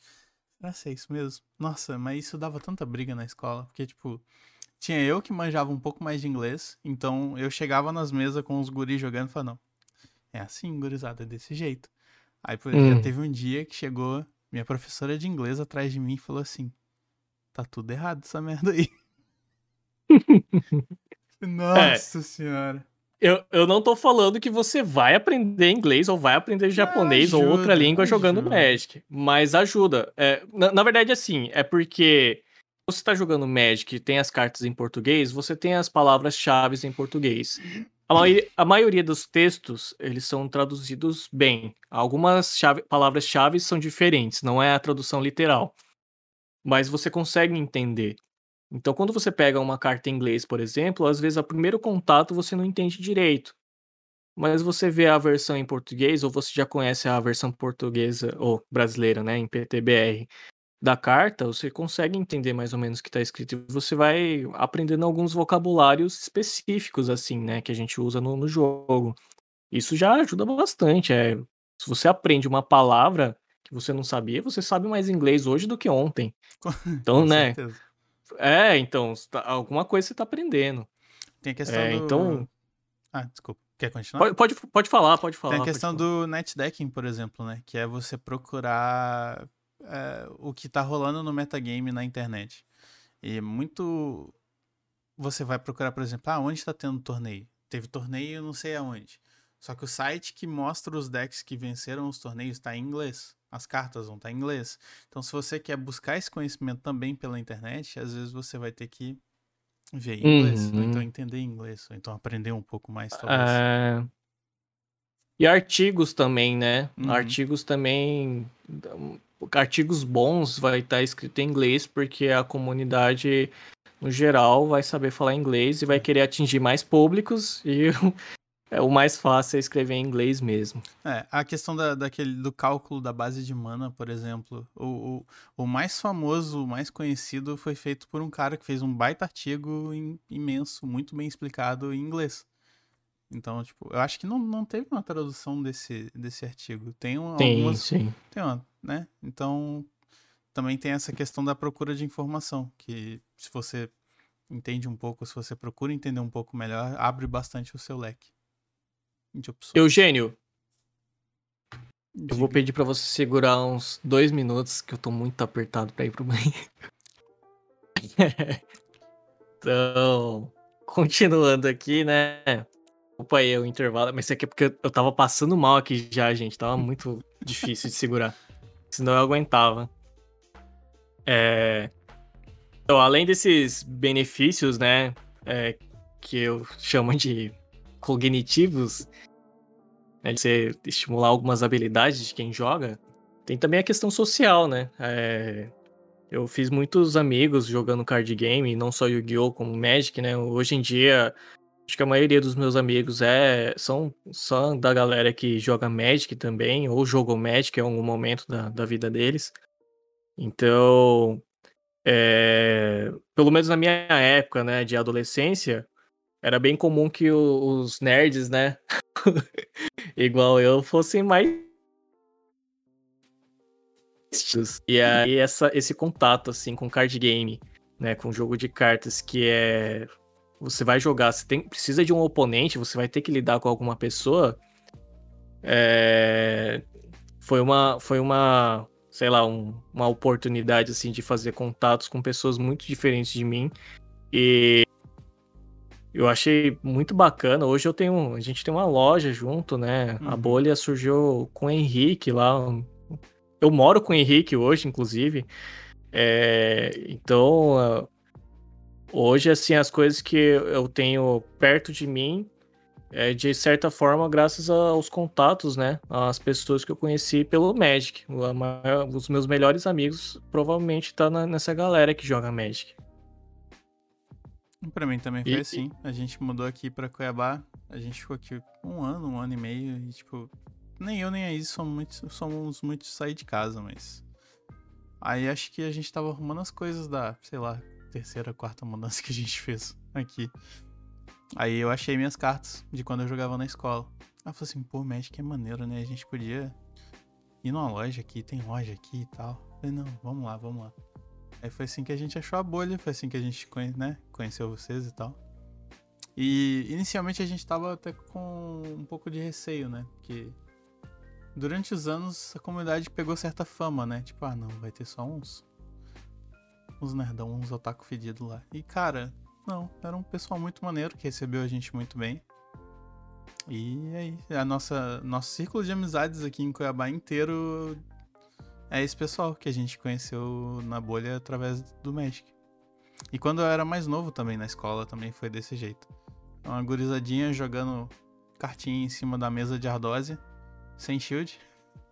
Será que é isso mesmo? Nossa, mas isso dava tanta briga na escola. Porque, tipo, tinha eu que manjava um pouco mais de inglês. Então eu chegava nas mesas com os guris jogando e falava, não. É assim, gurizada, é desse jeito. Aí, Hum. já teve um dia que chegou minha professora de inglês atrás de mim e falou assim: Tá tudo errado essa merda aí. Nossa senhora. Eu, eu não tô falando que você vai aprender inglês ou vai aprender japonês ou outra ajuda, língua jogando ajuda. Magic, mas ajuda. É, na, na verdade, assim, é porque você tá jogando Magic e tem as cartas em português, você tem as palavras-chave em português. A, mai- a maioria dos textos, eles são traduzidos bem. Algumas chave- palavras-chave são diferentes, não é a tradução literal. Mas você consegue entender. Então, quando você pega uma carta em inglês, por exemplo, às vezes, ao primeiro contato você não entende direito. Mas você vê a versão em português, ou você já conhece a versão portuguesa, ou brasileira, né, em PTBR, da carta, você consegue entender mais ou menos o que está escrito. E você vai aprendendo alguns vocabulários específicos, assim, né, que a gente usa no, no jogo. Isso já ajuda bastante. É, se você aprende uma palavra que você não sabia, você sabe mais inglês hoje do que ontem. [LAUGHS] Então, Com né? certeza. É, então, tá- alguma coisa você tá aprendendo. Tem a questão É, do. então. Ah, desculpa. Quer continuar? Pode, pode, pode falar, pode falar. Tem a questão do netdecking, por exemplo, né? Que é você procurar é, o que tá rolando no metagame na internet. E é muito. Você vai procurar, por exemplo, ah, onde tá tendo torneio? Teve torneio não sei aonde. Só que o site que mostra os decks que venceram os torneios tá em inglês. As cartas vão estar em inglês. Então, se você quer buscar esse conhecimento também pela internet, às vezes você vai ter que ver inglês. Ou então Uhum. entender inglês. Ou então aprender um pouco mais, talvez. É, E artigos também, né? Uhum. Artigos também. Artigos bons vai estar escrito em inglês, porque a comunidade no geral, vai saber falar inglês e vai querer atingir mais públicos e [LAUGHS] é, o mais fácil é escrever em inglês mesmo. É, a questão da, daquele, do cálculo da base de mana, por exemplo, o, o, o mais famoso, o mais conhecido foi feito por um cara que fez um baita artigo imenso, muito bem explicado em inglês. Então, tipo, eu acho que não, não teve uma tradução desse, desse artigo. Tem um, sim, algumas. Sim. Tem uma, né? Então, também tem essa questão da procura de informação, que se você entende um pouco, se você procura entender um pouco melhor, abre bastante o seu leque de opções. Eugênio, Diga. eu vou pedir para você segurar uns dois minutos, que eu tô muito apertado para ir pro banheiro. [LAUGHS] então, continuando aqui, né? Opa aí o intervalo, mas isso aqui é porque eu tava passando mal aqui já, gente. Tava muito difícil de segurar. [LAUGHS] Senão eu aguentava. É... Então, além desses benefícios, né? É, que eu chamo de cognitivos, né, de você estimular algumas habilidades de quem joga, tem também a questão social, né? É... Eu fiz muitos amigos jogando card game, não só Yu-Gi-Oh! como Magic, né? Hoje em dia Acho que a maioria dos meus amigos é são, são da galera que joga Magic também, ou jogou Magic em algum momento da, da vida deles. Então, é, pelo menos na minha época, né, de adolescência, era bem comum que o, os nerds, né, [LAUGHS] igual eu, fossem mais e aí essa, esse contato assim com card game, né, com jogo de cartas que é você vai jogar, você tem, precisa de um oponente, você vai ter que lidar com alguma pessoa. É, foi uma, foi uma, sei lá, um, uma oportunidade assim de fazer contatos com pessoas muito diferentes de mim. E eu achei muito bacana. Hoje eu tenho, a gente tem uma loja junto, né? Uhum. A bolha surgiu com o Henrique lá. Eu moro com o Henrique hoje, inclusive. É, então Hoje, assim, as coisas que eu tenho perto de mim, é de certa forma, graças aos contatos, né? As pessoas que eu conheci pelo Magic. Os meus melhores amigos provavelmente tá nessa galera que joga Magic. Pra mim também foi e, assim. A gente mudou aqui pra Cuiabá. A gente ficou aqui um ano, um ano e meio. E, tipo, nem eu nem a somos muito, somos muito de sair de casa, mas. Aí acho que a gente tava arrumando as coisas da, sei lá, terceira, quarta mudança que a gente fez aqui. Aí eu achei minhas cartas de quando eu jogava na escola. Ela falou assim, pô, Magic é maneiro, né? A gente podia ir numa loja aqui, tem loja aqui e tal. Eu falei, não, vamos lá, vamos lá. Aí foi assim que a gente achou a bolha, foi assim que a gente né, conheceu vocês e tal. E inicialmente a gente tava até com um pouco de receio, né? Porque durante os anos a comunidade pegou certa fama, né? Tipo, ah, não, vai ter só uns uns nerdão, uns otaku fedido lá. E cara, não, era um pessoal muito maneiro que recebeu a gente muito bem. E aí, a nossa nosso círculo de amizades aqui em Cuiabá inteiro é esse pessoal que a gente conheceu na bolha através do Magic. E quando eu era mais novo também na escola também foi desse jeito. Uma gurizadinha jogando cartinha em cima da mesa de ardósia, sem shield.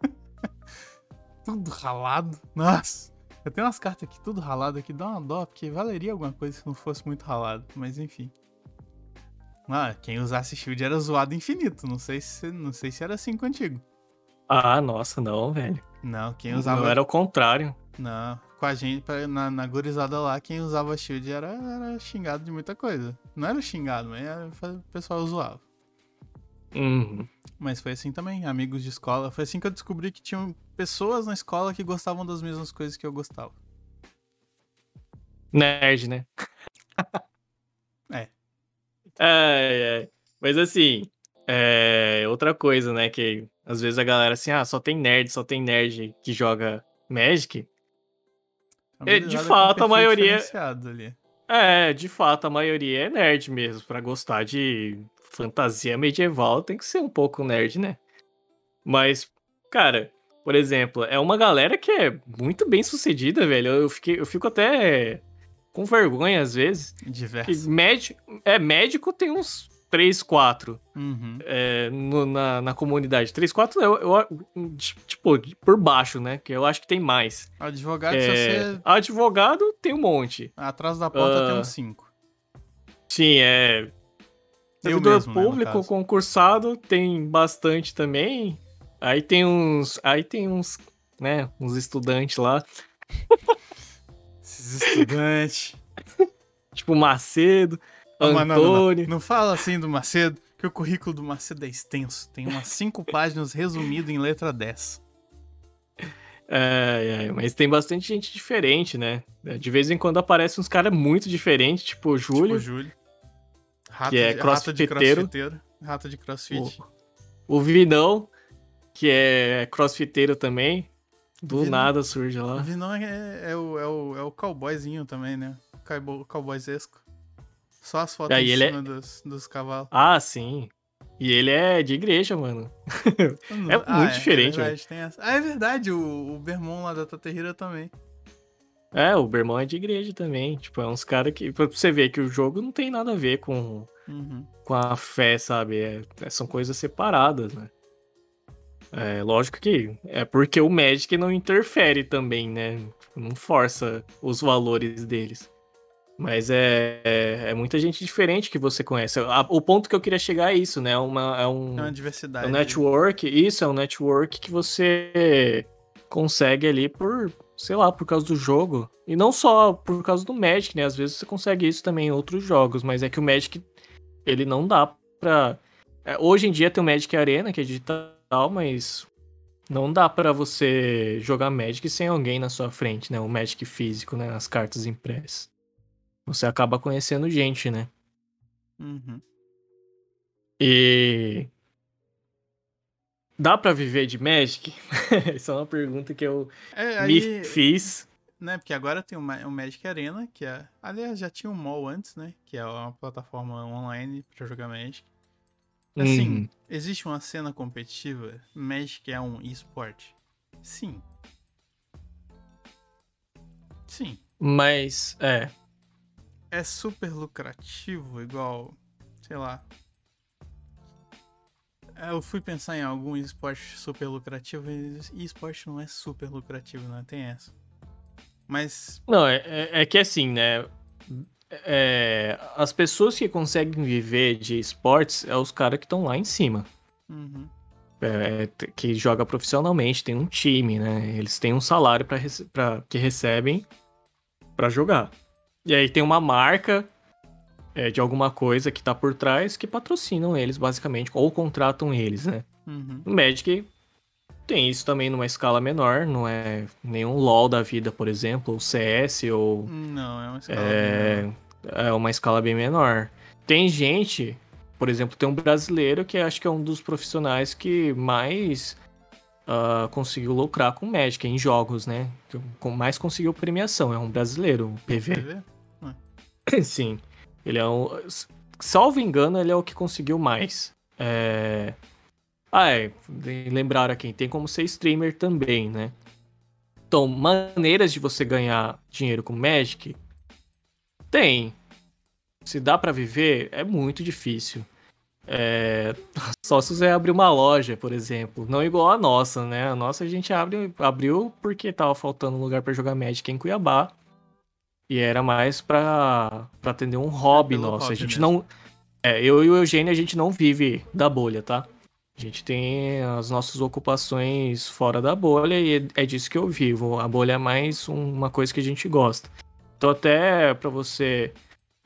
[LAUGHS] Tudo ralado. Nossa. Eu tenho umas cartas aqui tudo ralado aqui, dá uma dó, porque valeria alguma coisa se não fosse muito ralado, mas enfim. Ah, quem usasse shield era zoado infinito, não sei se, não sei se era assim contigo. Ah, nossa, não, velho. Não, quem usava... Não, era o contrário. Não, com a gente, na, na gurizada lá, quem usava shield era, era xingado de muita coisa. Não era xingado, mas era, o pessoal zoava. Uhum. Mas foi assim também, amigos de escola. Foi assim que eu descobri que tinham pessoas na escola que gostavam das mesmas coisas que eu gostava. Nerd, né? [LAUGHS] é. É, é. Mas assim, é outra coisa, né? Que às vezes a galera assim, ah, só tem nerd, só tem nerd que joga Magic. É, de fato, a maioria. Ali. É, de fato, a maioria é nerd mesmo. para gostar de fantasia medieval, tem que ser um pouco nerd, né? Mas, cara, por exemplo, é uma galera que é muito bem sucedida, velho. Eu, fiquei, eu fico até com vergonha às vezes. Diverso. Médico, é, médico tem uns 3, 4 Uhum. é, no- na, na comunidade. 3, 4 eu, eu- tipo, por baixo, né? Que eu acho que tem mais. Advogado, É, você. Advogado tem um monte. Atrás da porta tem Ah, uns 5. Sim, é. Servidor né, público caso. concursado tem bastante também. Aí tem uns. Aí tem uns, né? Uns estudantes lá. [LAUGHS] Esses estudantes. [LAUGHS] Tipo Macedo, Não, mas não, não, não. Antônio. Não fala assim do Macedo, que o currículo do Macedo é extenso. Tem umas 5 [LAUGHS] páginas resumido em letra 10. É, é, mas tem bastante gente diferente, né? De vez em quando aparecem uns caras muito diferentes, tipo o Júlio, Tipo Júlio. Rato Que é de, rato de crossfiteiro. crossfiteiro. Rato de crossfit. o Vinão, que é crossfiteiro também. Do Vinão. nada surge O lá. Vinão é, é, o, é, o, é o cowboyzinho também, né? O cowboy, cowboyzesco. Só as fotos Aí em é- dos, dos cavalos. Ah, sim. E ele é de igreja, mano. [LAUGHS] É muito diferente, É verdade, tem essa. Ah, é verdade, o, o Bermon lá da Taterrira também. É, o Bermão é de igreja também. Tipo, é uns caras que. Pra você ver que o jogo não tem nada a ver com, Uhum. com a fé, sabe? É- é- são coisas separadas, né? É lógico que é porque o Magic não interfere também, né? Não força os valores deles. Mas é, é, é muita gente diferente que você conhece. A- o ponto que eu queria chegar é isso, né? É, uma, é um, É uma é diversidade. um network. Isso é um network que você consegue ali por, sei lá, por causa do jogo. E não só por causa do Magic, né? Às vezes você consegue isso também em outros jogos, mas é que o Magic, ele não dá pra. é, hoje em dia tem o Magic Arena, que é digital, mas não dá pra você jogar Magic sem alguém na sua frente, né? O Magic físico, né? As cartas impressas. Você acaba conhecendo gente, né? Uhum. E. Dá pra viver de Magic? [LAUGHS] Essa é uma pergunta que eu É, me aí, fiz. né, porque agora tem o, Ma- o Magic Arena, que é... Aliás, já tinha o MOL antes, né? Que é uma plataforma online pra jogar Magic. Assim, Hum, existe uma cena competitiva? Magic é um esporte? Sim. Sim. mas, é. É super lucrativo, igual, sei lá. É, Eu fui pensar em algum esporte super lucrativo e esporte não é super lucrativo, não tem essa. Mas, Não, é, é- é que assim, né? É, as pessoas que conseguem viver de esportes é os caras que estão lá em cima. uhum, É, t- que joga profissionalmente, tem um time, né? Eles têm um salário pra- que recebem pra jogar. E aí tem uma marca é, de alguma coisa que tá por trás que patrocinam eles, basicamente, ou contratam eles, né? uhum, O Magic tem isso também numa escala menor, não é nenhum LoL da vida, por exemplo, ou CS, ou não, é uma escala é, menor. é uma escala bem menor. Tem gente, por exemplo, tem um brasileiro que acho que é um dos profissionais que mais ah, conseguiu lucrar com Magic em jogos, né? Que mais conseguiu premiação, é um brasileiro, o Quer PV. [CLEARS THROAT] Sim. Ele é um. Salvo engano, ele é o que conseguiu mais. É... Ah, é. Lembraram aqui, tem como ser streamer também, né? Então, maneiras de você ganhar dinheiro com Magic? Tem. Se dá pra viver, é muito difícil. É... [LAUGHS] Só se você abrir uma loja, por exemplo. Não igual a nossa, né? A nossa a gente abre, abriu porque tava faltando lugar pra jogar Magic em Cuiabá. E era mais pra, pra atender um hobby pelo nosso. a hobby gente mesmo. não. É, eu e o Eugênio, a gente não vive da bolha, tá? A gente tem as nossas ocupações fora da bolha e é- é disso que eu vivo. A bolha é mais um- uma coisa que a gente gosta. Então, até pra você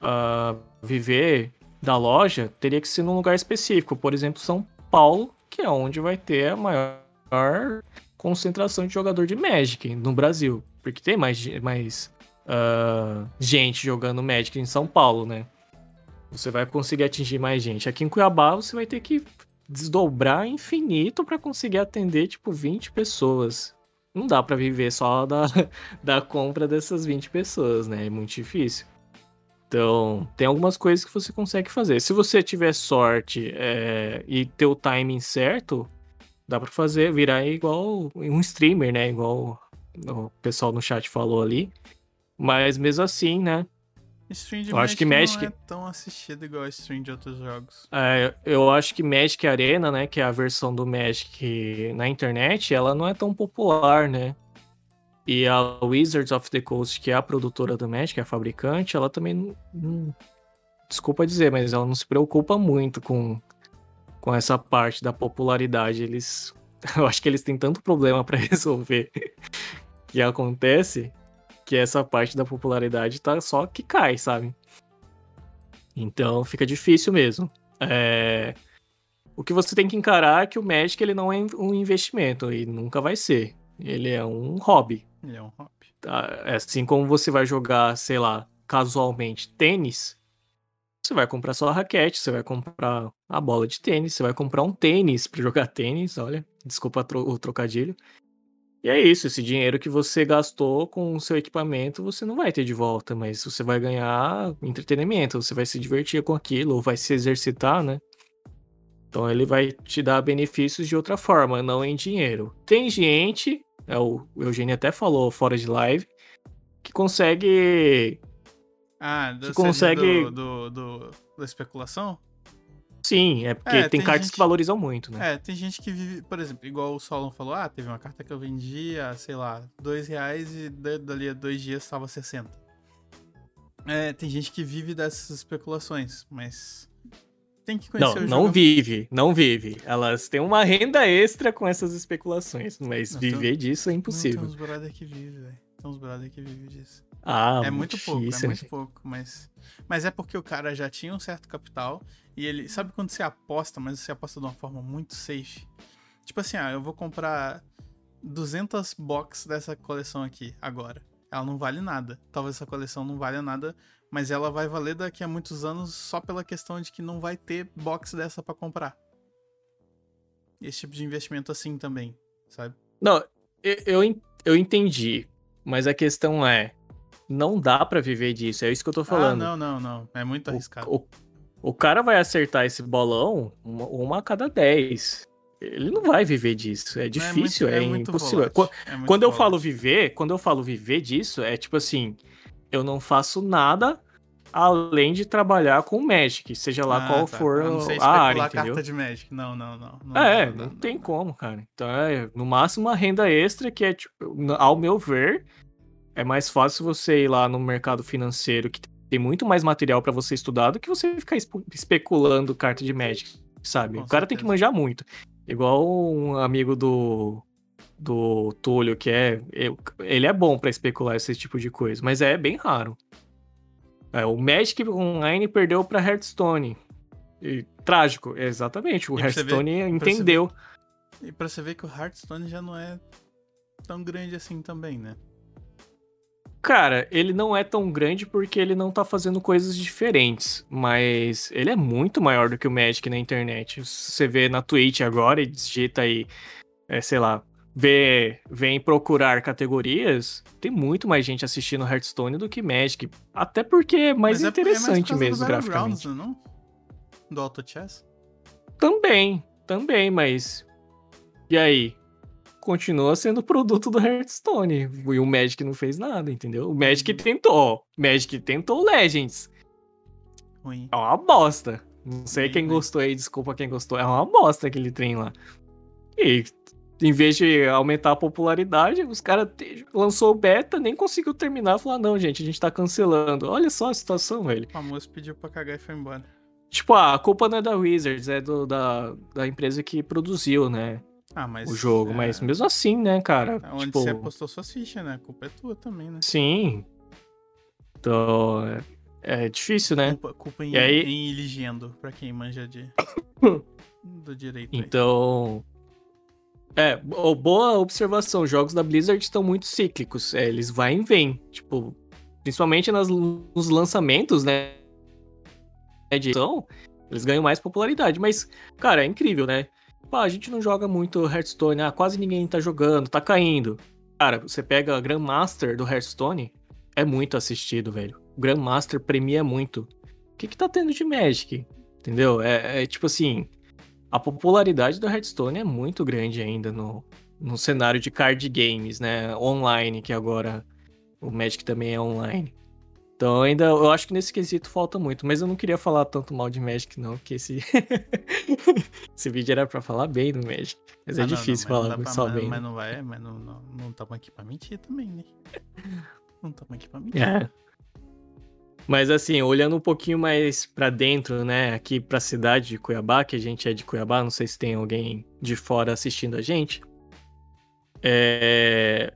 ah, viver da loja, teria que ser num lugar específico. Por exemplo, São Paulo, que é onde vai ter a maior concentração de jogador de Magic no Brasil. Porque tem mais, mais ah, gente jogando Magic em São Paulo, né? Você vai conseguir atingir mais gente. Aqui em Cuiabá, você vai ter que desdobrar infinito pra conseguir atender, tipo, 20 pessoas. Não dá pra viver só da, [LAUGHS] da compra dessas 20 pessoas, né? É muito difícil. Então, tem algumas coisas que você consegue fazer. Se você tiver sorte é, e ter o timing certo, dá pra fazer, virar igual um streamer, né? Igual o pessoal no chat falou ali. Mas mesmo assim, né? Stream de Eu Magic, acho que Magic- não é tão assistido igual a stream de outros jogos. É, eu acho que Magic Arena, né, que é a versão do Magic na internet, ela não é tão popular, né? E a Wizards of the Coast, que é a produtora do Magic, é a fabricante, ela também não, desculpa dizer, mas ela não se preocupa muito com, com essa parte da popularidade. Eles, [LAUGHS] eu acho que eles têm tanto problema pra [LAUGHS] resolver que acontece que essa parte da popularidade tá só que cai, sabe? Então fica difícil mesmo. É, O que você tem que encarar é que o Magic ele não é um investimento e nunca vai ser. Ele é um hobby. Ele é um hobby. tá? É Assim como você vai jogar, sei lá, casualmente tênis, você vai comprar sua raquete, você vai comprar a bola de tênis, você vai comprar um tênis pra jogar tênis, olha, desculpa o trocadilho. E é isso, esse dinheiro que você gastou com o seu equipamento, você não vai ter de volta, mas você vai ganhar entretenimento, você vai se divertir com aquilo, ou vai se exercitar, né? Então ele vai te dar benefícios de outra forma, não em dinheiro. Tem gente, é, o Eugênio até falou fora de live, que consegue Ah, do, Que consegue- do, do, do- da especulação? Sim, é porque É, tem, tem cartas gente- que valorizam muito, né? É, tem gente que vive, por exemplo, igual o Solon falou, ah, teve uma carta que eu vendi a, sei lá, dois reais e da- dali a dois dias estava 60. É, tem gente que vive dessas especulações, mas tem que conhecer não, não jogo. vive, não vive. Elas têm uma renda extra com essas especulações, mas Não, viver disso é Não, impossível. tem uns brother que vive, velho. Tem uns brother que vive disso. Ah, é muito pouco, é muito pouco, mas... Mas é porque o cara já tinha um certo capital e ele... Sabe quando você aposta, mas você aposta de uma forma muito safe? Tipo assim, ah, eu vou comprar 200 box dessa coleção aqui, agora. Ela não vale nada. Talvez essa coleção não valha nada, mas ela vai valer daqui a muitos anos só pela questão de que não vai ter box dessa pra comprar. Esse tipo de investimento assim também, sabe? Não, eu, eu entendi, mas a questão é, não dá pra viver disso, é isso que eu tô falando. Ah, não, não, não. É muito arriscado. O, o, o cara vai acertar esse bolão uma, uma a cada 10. Ele não vai viver disso, é Não, difícil, muito- é, muito impossível. volátil, Qu- é muito Quando eu falo viver, quando eu falo viver disso, é tipo assim, eu não faço nada além de trabalhar com o Magic, seja lá Ah, qual tá. for Eu não sei a área, entendeu? carta de Magic. Não, não, não. não É, dá, não dá, tem como, cara. Então é, no máximo, uma renda extra que é, tipo, ao meu ver, é mais fácil você ir lá no mercado financeiro, que tem muito mais material pra você estudar, do que você ficar espe- especulando carta de Magic, sabe? Com o cara tem que certeza. manjar muito. Igual um amigo do, do Túlio, que é. ele é bom pra especular esse tipo de coisa, mas é bem raro. É, o Magic Online perdeu pra Hearthstone. E, trágico, exatamente. O pra ver- Hearthstone pra ver- entendeu. E pra você ver que o Hearthstone já não é tão grande assim também, né? Cara, ele não é tão grande porque ele não tá fazendo coisas diferentes, mas ele é muito maior do que o Magic na internet. Você vê na Twitch agora e digita aí, é, sei lá, vê, vem procurar categorias, tem muito mais gente assistindo Hearthstone do que Magic. Até porque é mais Mas é- é interessante por causa do mesmo graficamente. Não? Do Auto Chess? Também, também, mas. E aí? Continua sendo produto do Hearthstone. E o Magic não fez nada, entendeu? O Magic Uhum. tentou. O Magic tentou o Legends. Ruim. É uma bosta. Não sei Bem quem ruim. gostou aí, desculpa quem gostou. É uma bosta aquele trem lá. E em vez de aumentar a popularidade, os caras lançou o beta, nem conseguiu terminar. Falou, ah, não, gente, a gente tá cancelando. Olha só a situação, velho. O famoso pediu pra cagar e foi embora. Tipo, ah, a culpa não é da Wizards, é do, da, da empresa que produziu, né? Ah, mas. o jogo, é, mas mesmo assim, né, cara? é Onde tipo, você apostou suas fichas, né? A culpa é tua também, né? sim. Então, é, é difícil, né? Culpa, culpa em, E aí- em Iligendo, pra quem manja de. [COUGHS] do direito. aí. Então. É, bo- boa observação. Os jogos da Blizzard estão muito cíclicos. É, eles vai e vêm. Tipo, principalmente nas, nos lançamentos, né? De edição, eles ganham mais popularidade. Mas, cara, é incrível, né? Pá, a gente não joga muito Hearthstone. Ah, quase ninguém tá jogando, tá caindo. Cara, você pega a Grandmaster do Hearthstone, é muito assistido, velho. O Grandmaster premia muito. O que que tá tendo de Magic? Entendeu? É, é tipo assim, a popularidade do Hearthstone é muito grande ainda no, no cenário de card games, né? Online, que agora o Magic também é online. Então ainda, eu acho que nesse quesito falta muito, mas eu não queria falar tanto mal de Magic não, porque esse [LAUGHS] esse vídeo era para falar bem do Magic. Mas é ah, é não, difícil não, falar pra, só mas, bem. Mas né? não vai, mas não não, não estamos aqui para mentir também, né? Não estamos aqui para mentir. É. Mas assim, olhando um pouquinho mais para dentro, né, aqui para a cidade de Cuiabá, que a gente é de Cuiabá, não sei se tem alguém de fora assistindo a gente. É...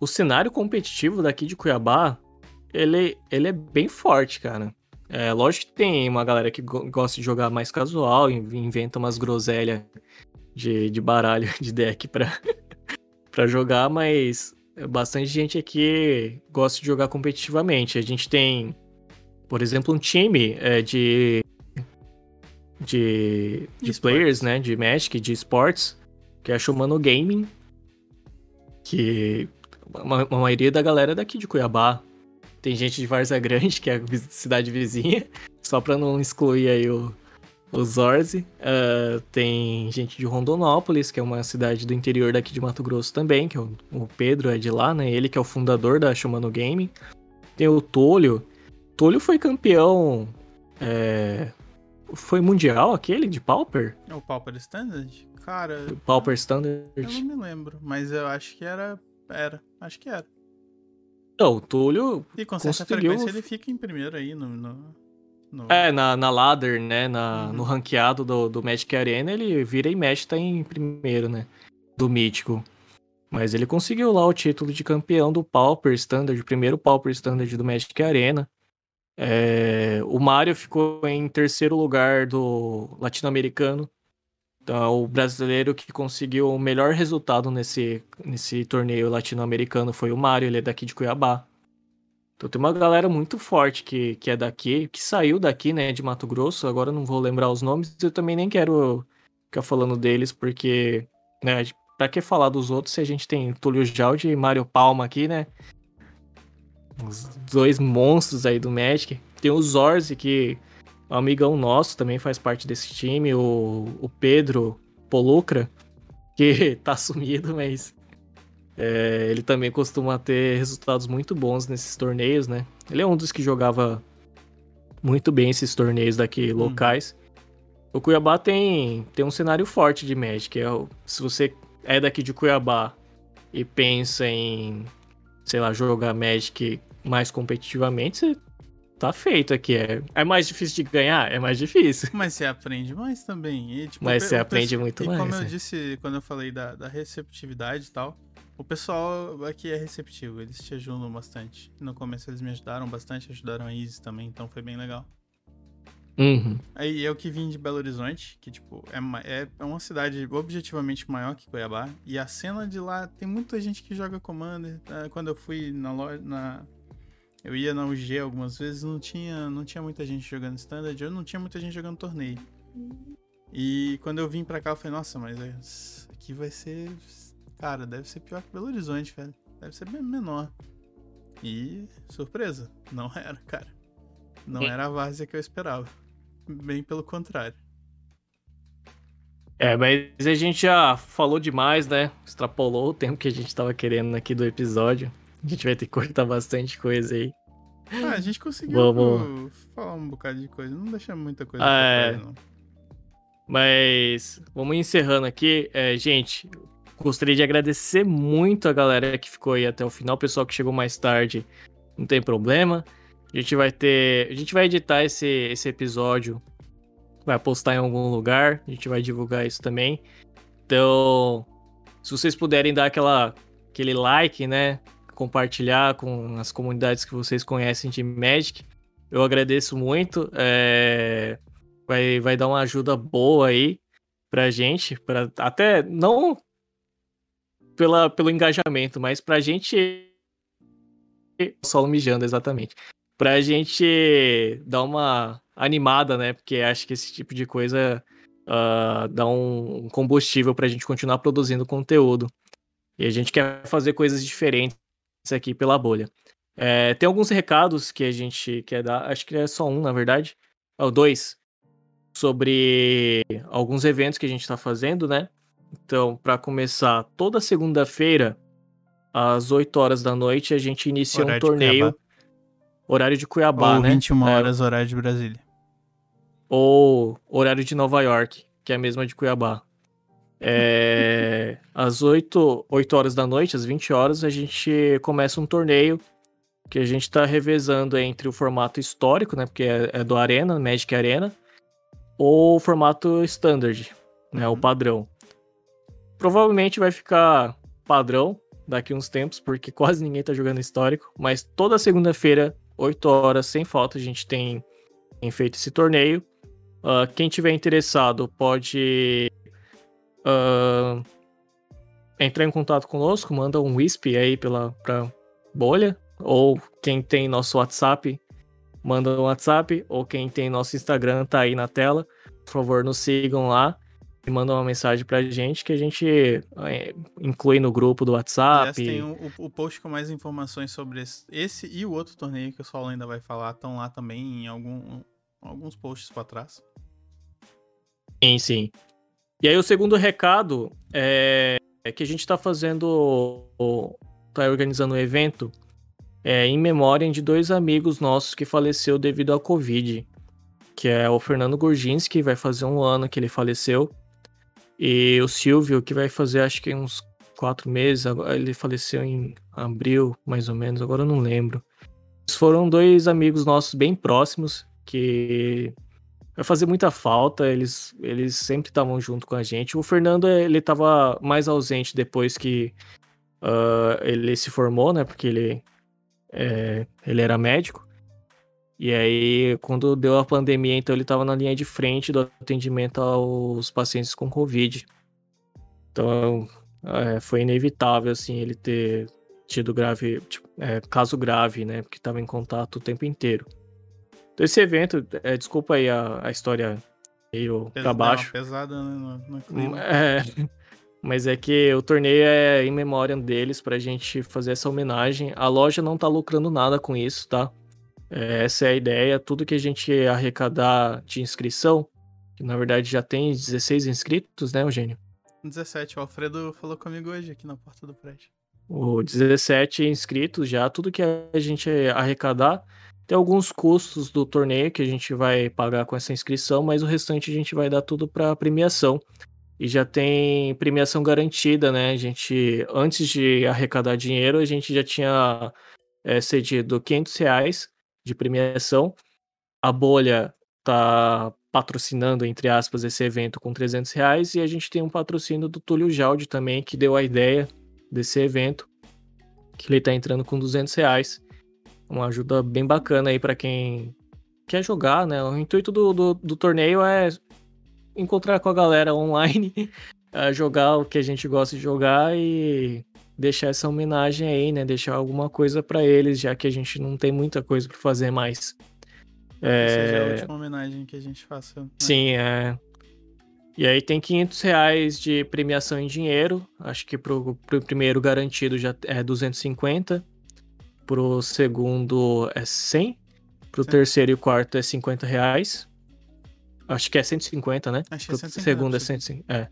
O cenário competitivo daqui de Cuiabá ele, ele é bem forte, cara. É, lógico que tem uma galera que go gosta de jogar mais casual, inventa umas groselhas de, de baralho, [LAUGHS] de deck pra, [LAUGHS] pra jogar, mas bastante gente aqui gosta de jogar competitivamente. A gente tem, por exemplo, um time é, de, de, de, de players, né, de Magic, de esportes, que é a Shumano Gaming, que a maioria da galera é daqui de Cuiabá, tem gente de Varza Grande, que é a cidade vizinha, só pra não excluir aí o, o Zorzi. Uh, tem gente de Rondonópolis, que é uma cidade do interior daqui de Mato Grosso também, que é o, o Pedro é de lá, né? Ele que é o fundador da Shumano Game. Tem o Tolho. Tolho foi campeão. É... Foi mundial aquele de Pauper? É o Pauper Standard? Cara. Pauper Standard? Eu não me lembro, mas eu acho que era. Era. Acho que era. Não, o Túlio. E com certa conseguiu... frequência ele fica em primeiro aí no. no, no... É, na, na ladder, né? Na, uhum. No ranqueado do, do Magic Arena, ele vira e mexe, tá em primeiro, né? Do Mítico. Mas ele conseguiu lá o título de campeão do Pauper Standard, primeiro Pauper Standard do Magic Arena. É, o Mario ficou em terceiro lugar do latino-americano. Então, o brasileiro que conseguiu o melhor resultado nesse, nesse torneio latino-americano foi o Mário, ele é daqui de Cuiabá. Então tem uma galera muito forte que, que é daqui, que saiu daqui, né, de Mato Grosso. Agora não vou lembrar os nomes, eu também nem quero ficar falando deles, porque, né, pra que falar dos outros se a gente tem Túlio Jaldi e Mário Palma aqui, né? Os dois monstros aí do Magic. Tem o Zorzi, que um amigão nosso também faz parte desse time, o, o Pedro Polucra, que [LAUGHS] tá sumido, mas é, ele também costuma ter resultados muito bons nesses torneios, né? Ele é um dos que jogava muito bem esses torneios daqui uhum. locais. O Cuiabá tem, tem um cenário forte de Magic. É, se você é daqui de Cuiabá e pensa em, sei lá, jogar Magic mais competitivamente, você tá feito aqui. É, é mais difícil de ganhar? É mais difícil. [LAUGHS] Mas você aprende mais também. E, tipo, Mas você aprende muito e mais. como eu é. disse quando eu falei da, da receptividade e tal, o pessoal aqui é receptivo, eles te ajudam bastante. No começo eles me ajudaram bastante, ajudaram a Isis também, então foi bem legal. Uhum. Aí eu que vim de Belo Horizonte, que tipo, é, é uma cidade objetivamente maior que Cuiabá, e a cena de lá tem muita gente que joga Commander. Né? Quando eu fui na loja, na, eu ia na UG algumas vezes, não tinha, não tinha muita gente jogando standard, eu não tinha muita gente jogando torneio. E quando eu vim pra cá, eu falei, nossa, mas é, aqui vai ser. Cara, deve ser pior que Belo Horizonte, velho. Deve ser bem menor. E surpresa, não [LAUGHS] era, cara. Não era a várzea que eu esperava. Bem pelo contrário. É, mas a gente já falou demais, né? Extrapolou o tempo que a gente tava querendo aqui do episódio. [LAUGHS] A gente vai ter que cortar bastante coisa aí. Ah, a gente conseguiu Vamos... falar um bocado de coisa. Não deixa muita coisa ah, é... não. Mas vamos encerrando aqui. É, gente, gostaria de agradecer muito a galera que ficou aí até o final. O pessoal que chegou mais tarde, não tem problema. A gente vai ter. A gente vai editar esse, esse episódio. Vai postar em algum lugar. A gente vai divulgar isso também. Então, se vocês puderem dar aquela, aquele like, né? Compartilhar com as comunidades que vocês conhecem de Magic. Eu agradeço muito. É... Vai, vai dar uma ajuda boa aí pra gente, pra, até não pela, pelo engajamento, mas pra gente. Solo mijando, exatamente. Pra gente dar uma animada, né? Porque acho que esse tipo de coisa uh, dá um combustível pra gente continuar produzindo conteúdo. E a gente quer fazer coisas diferentes aqui pela bolha. É, tem alguns recados que a gente quer dar, acho que é só um, na verdade, ou dois, sobre alguns eventos que a gente está fazendo, né? Então, para começar, toda segunda-feira, às 8 horas da noite, a gente inicia Horário um torneio. horário de Cuiabá, Ou né? 21 É, horas, horário de Brasília. ou horário de Nova York, que é a mesma de Cuiabá. É, às 8, 8 horas da noite, às 20 horas, a gente começa um torneio que a gente tá revezando entre o formato histórico, né? Porque é, é do Arena, Magic Arena, ou o formato Standard, né? O Uhum. padrão. Provavelmente vai ficar padrão daqui uns tempos, porque [LAUGHS] quase ninguém tá jogando histórico, mas toda segunda-feira, 8 horas, sem falta, a gente tem, tem feito esse torneio. Ah, quem tiver interessado pode ah, entrar em contato conosco, manda um WISP aí pela pra bolha, ou quem tem nosso WhatsApp, manda um WhatsApp, ou quem tem nosso Instagram tá aí na tela. Por favor, nos sigam lá e mandam uma mensagem pra gente que a gente eh, inclui no grupo do WhatsApp. Aliás, tem o, o- post com mais informações sobre esse, esse e o outro torneio que o Saulo ainda vai falar. Estão lá também em algum, alguns posts pra trás. Sim, sim. E aí o segundo recado é, é que a gente tá fazendo, o- tá organizando um evento é, em memória de dois amigos nossos que faleceu devido à Covid, que é o Fernando Gurginski, vai fazer um ano que ele faleceu, e o Silvio, que vai fazer acho que uns quatro meses, ele faleceu em abril, mais ou menos, agora eu não lembro. Eles foram dois amigos nossos bem próximos, que vai fazer muita falta, eles, eles sempre estavam junto com a gente. O Fernando, ele estava mais ausente depois que ah, ele se formou, né? Porque ele, é, ele era médico. E aí, quando deu a pandemia, então ele estava na linha de frente do atendimento aos pacientes com Covid. Então, é, foi inevitável, assim, ele ter tido grave, tipo, é, caso grave, né? Porque estava em contato o tempo inteiro. Então, esse evento, é, desculpa aí a, a história meio Pes- pra baixo. Não, pesada, né? No, no. É, [LAUGHS] mas é que o torneio é em memória deles pra gente fazer essa homenagem. A loja não tá lucrando nada com isso, tá? É, essa é a ideia. Tudo que a gente arrecadar de inscrição, que na verdade já tem 16 inscritos, né, Eugênio? 17, o Alfredo falou comigo hoje aqui na porta do prédio. O 17 inscritos já, tudo que a gente arrecadar. Tem alguns custos do torneio que a gente vai pagar com essa inscrição, mas o restante a gente vai dar tudo para premiação. E já tem premiação garantida, né? A gente, antes de arrecadar dinheiro, a gente já tinha é, cedido 500 reais de premiação. A bolha tá patrocinando, entre aspas, esse evento com 300 reais. E a gente tem um patrocínio do Túlio Jaldi também, que deu a ideia desse evento, que ele tá entrando com 200 reais. Uma ajuda bem bacana aí para quem quer jogar, né? O intuito do, do, do, torneio é encontrar com a galera online, [LAUGHS] jogar o que a gente gosta de jogar e deixar essa homenagem aí, né? Deixar alguma coisa para eles, já que a gente não tem muita coisa para fazer mais. É... É a última homenagem que a gente faça. Né? Sim, é. E aí tem 500 reais de premiação em dinheiro. Acho que pro, pro primeiro garantido já é 250. Pro segundo é 100. Pro Sim. terceiro e quarto é 50 reais. Acho que é 150, né? Acho que é 150. Segundo é 150. É.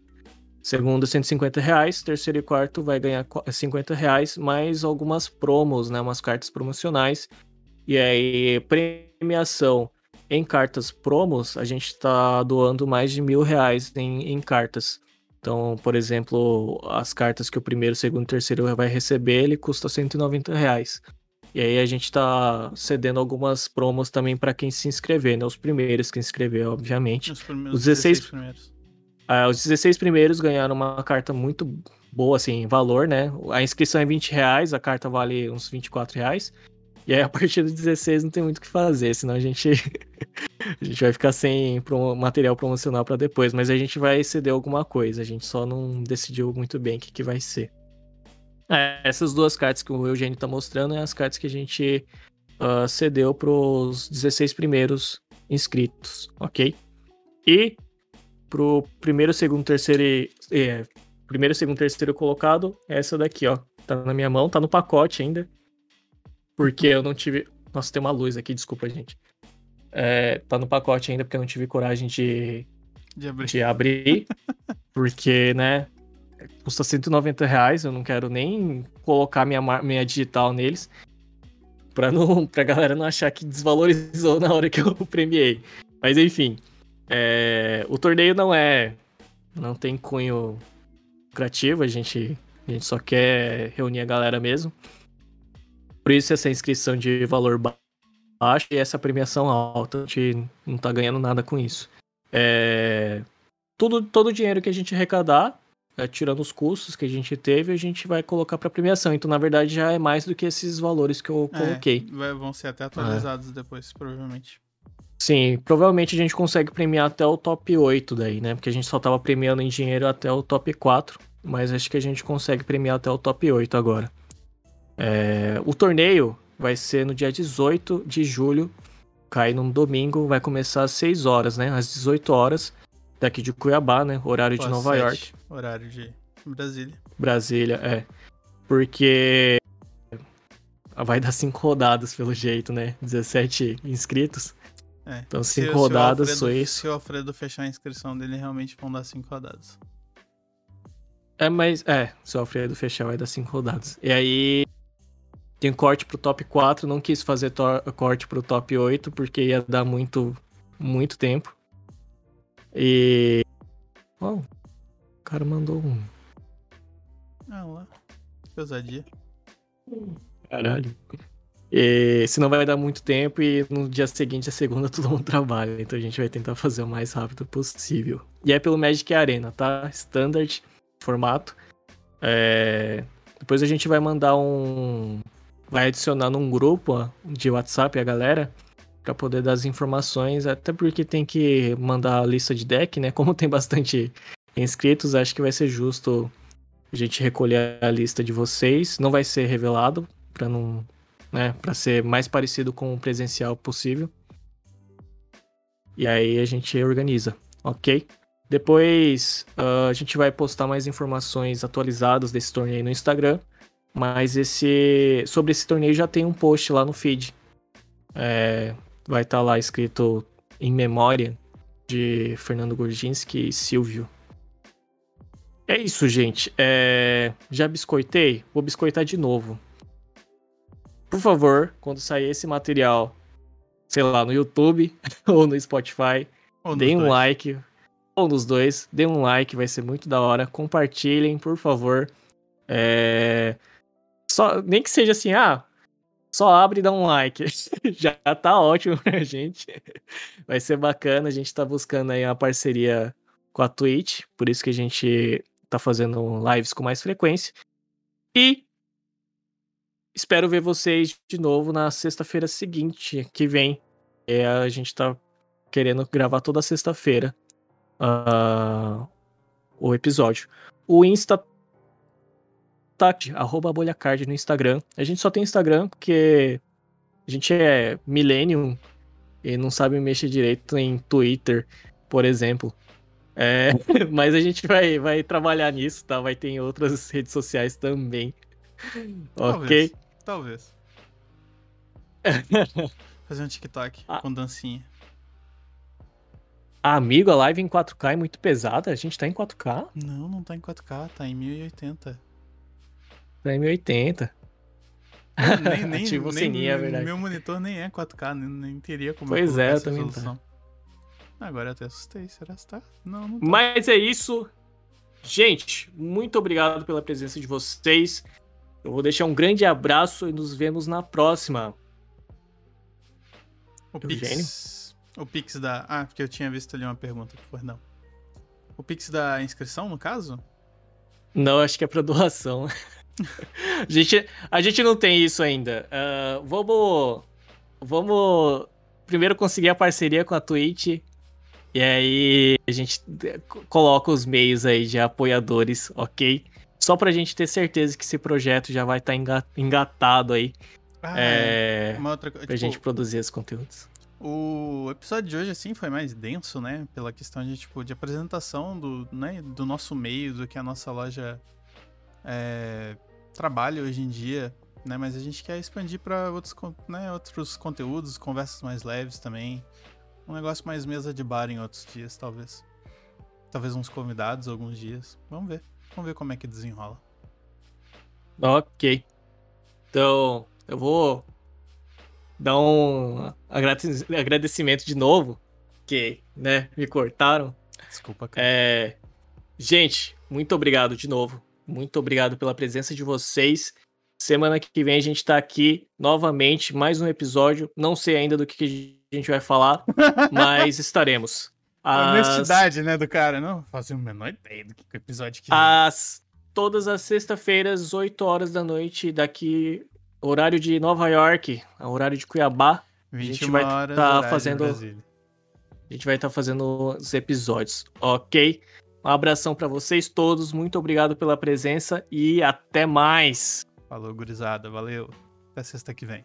Segundo é 150 reais. Terceiro e quarto vai ganhar 50 reais. Mais algumas promos, né? Umas cartas promocionais. E aí, premiação em cartas promos, a gente está doando mais de mil reais em, em, cartas. Então, por exemplo, as cartas que o primeiro, segundo e terceiro vai receber, ele custa 190 reais. E aí a gente está cedendo algumas promos também para quem se inscrever, né? Os primeiros que inscrever, obviamente. Os, primeiros, os 16, 16 primeiros. Ah, os 16 primeiros ganharam uma carta muito boa, assim, em valor, né? A inscrição é 20 reais, a carta vale uns 24 reais. E aí, a partir do 16 não tem muito o que fazer, senão a gente, [LAUGHS] a gente vai ficar sem material promocional para depois. Mas a gente vai ceder alguma coisa, a gente só não decidiu muito bem o que, que vai ser. É, essas duas cartas que o Eugênio tá mostrando é as cartas que a gente uh, cedeu pros 16 primeiros inscritos, ok? E pro primeiro, segundo, terceiro e... É, primeiro, segundo, terceiro colocado, é essa daqui, ó. Tá na minha mão, tá no pacote ainda. Porque eu não tive. Nossa, tem uma luz aqui, desculpa, gente. É, tá no pacote ainda porque eu não tive coragem de, de abrir. De abrir [LAUGHS] porque, né? Custa 190 reais, eu não quero nem colocar minha, minha digital neles. pra, não, [LAUGHS] pra galera não achar que desvalorizou na hora que eu [LAUGHS] premiei. Mas enfim, é, o torneio não é. Não tem cunho lucrativo, a gente, a gente só quer reunir a galera mesmo. Por isso essa inscrição de valor baixo e essa premiação alta. A gente não tá ganhando nada com isso. É, todo o dinheiro que a gente arrecadar, é, tirando os custos que a gente teve, a gente vai colocar para premiação. Então, na verdade, já é mais do que esses valores que eu é, coloquei. É, vão ser até atualizados depois, provavelmente. Sim, provavelmente a gente consegue premiar até o top 8 daí, né? Porque a gente só tava premiando em dinheiro até o top 4, mas acho que a gente consegue premiar até o top 8 agora. É, o torneio vai ser no dia 18 de julho, cai num domingo, vai começar às 6 horas, né? Às 18 horas, daqui de Cuiabá, né? Horário Pô, de Nova 7, York. Horário de Brasília. Brasília, é. Porque vai dar 5 rodadas pelo jeito, né? 17 inscritos. É. Então, cinco se, rodadas, se Alfredo, isso. Se o Alfredo fechar a inscrição dele, realmente vão dar cinco rodadas. É, mas. É, se o Alfredo fechar, vai dar cinco rodadas. E aí. Tem corte pro top 4. Não quis fazer corte pro top 8, porque ia dar muito. Muito tempo. E. Oh, o cara mandou um. Ah lá. Que ousadia. Caralho. E senão vai dar muito tempo e no dia seguinte, a segunda, [LAUGHS] todo mundo trabalha. Então a gente vai tentar fazer o mais rápido possível. E é pelo Magic Arena, tá? Standard, formato. É... Depois a gente vai mandar um. Vai adicionar num grupo de WhatsApp a galera para poder dar as informações, até porque tem que mandar a lista de deck, né? [LAUGHS] Como tem bastante inscritos, acho que vai ser justo a gente recolher a lista de vocês. Não vai ser revelado para não né? Para ser mais parecido com o presencial possível. E aí a gente organiza, ok? Depois uh, a gente vai postar mais informações atualizadas desse torneio no Instagram. Mas esse sobre esse torneio já tem um post lá no feed. É, vai estar tá lá escrito em memória de Fernando Gorginski e Silvio. É isso, gente. É, já biscoitei? Vou biscoitar de novo por favor, quando sair esse material, sei lá, no YouTube [LAUGHS] ou no Spotify, ou deem um dois. like. Ou nos dois, deem um like, vai ser muito da hora. Compartilhem, por favor. É... Só, nem que seja assim, ah, só abre e dá um like. [LAUGHS] Já tá ótimo pra gente. Vai ser bacana. A gente tá buscando aí uma parceria com a Twitch, por isso que a gente tá fazendo lives com mais frequência. E Espero ver vocês de novo na sexta-feira seguinte, que vem. É, a gente tá querendo gravar toda sexta-feira uh, o episódio. O Insta tá arroba bolhacard no Instagram. A gente só tem Instagram porque a gente é millennium e não sabe mexer direito em Twitter, por exemplo. É, [LAUGHS] mas a gente vai, vai trabalhar nisso, tá? Vai ter em outras redes sociais também. Talvez. Ok? Talvez. [LAUGHS] Fazer um TikTok ah. com dancinha. Ah, amigo, a live em 4K é muito pesada. A gente tá em 4K? Não, não tá em 4K, tá em 1080. Em 1080. Nem, nem, [LAUGHS] tipo, nem, é verdade. Meu monitor nem é 4K, nem, nem teria como Pois é, eu também tá. Agora eu até assustei, será que tá? Não, não tá. Mas é isso. Gente, muito obrigado pela presença de vocês. Eu vou deixar um grande abraço e nos vemos na próxima. O Pix. O Pix da. Ah, porque eu tinha visto ali uma pergunta, perdão. O Pix da inscrição, no caso? Não, acho que é pra doação. [LAUGHS] [LAUGHS] a, gente, a gente não tem isso ainda. Uh, vamos. Vamos primeiro conseguir a parceria com a Twitch. E aí a gente coloca os meios aí de apoiadores, ok? Só pra gente ter certeza que esse projeto já vai estar tá engatado aí. Ah, é, uma outra. Pra tipo, gente produzir esses conteúdos. O episódio de hoje, assim, foi mais denso, né? Pela questão de, tipo, de apresentação do, né, do nosso meio, do que a nossa loja é, trabalha hoje em dia, né? Mas a gente quer expandir para outros, né, outros conteúdos, conversas mais leves também. Um negócio mais mesa de bar em outros dias, talvez. Talvez uns convidados alguns dias. Vamos ver. Vamos ver como é que desenrola. Ok. Então, eu vou dar um agradecimento de novo, que, né, me cortaram. Desculpa, cara. É... Gente, muito obrigado de novo. Muito obrigado pela presença de vocês. Semana que vem a gente tá aqui novamente, mais um episódio. Não sei ainda do que a gente vai falar, [LAUGHS] mas estaremos. A honestidade, né, do cara. Não fazia a menor ideia do que o episódio que As... Todas as sexta-feiras, 8 horas da noite, daqui, horário de Nova York, horário de Cuiabá. A gente vai estar tá fazendo. A gente vai estar tá fazendo os episódios, ok? Um abração para vocês todos, muito obrigado pela presença e até mais. Falou, gurizada. Valeu. Até sexta que vem.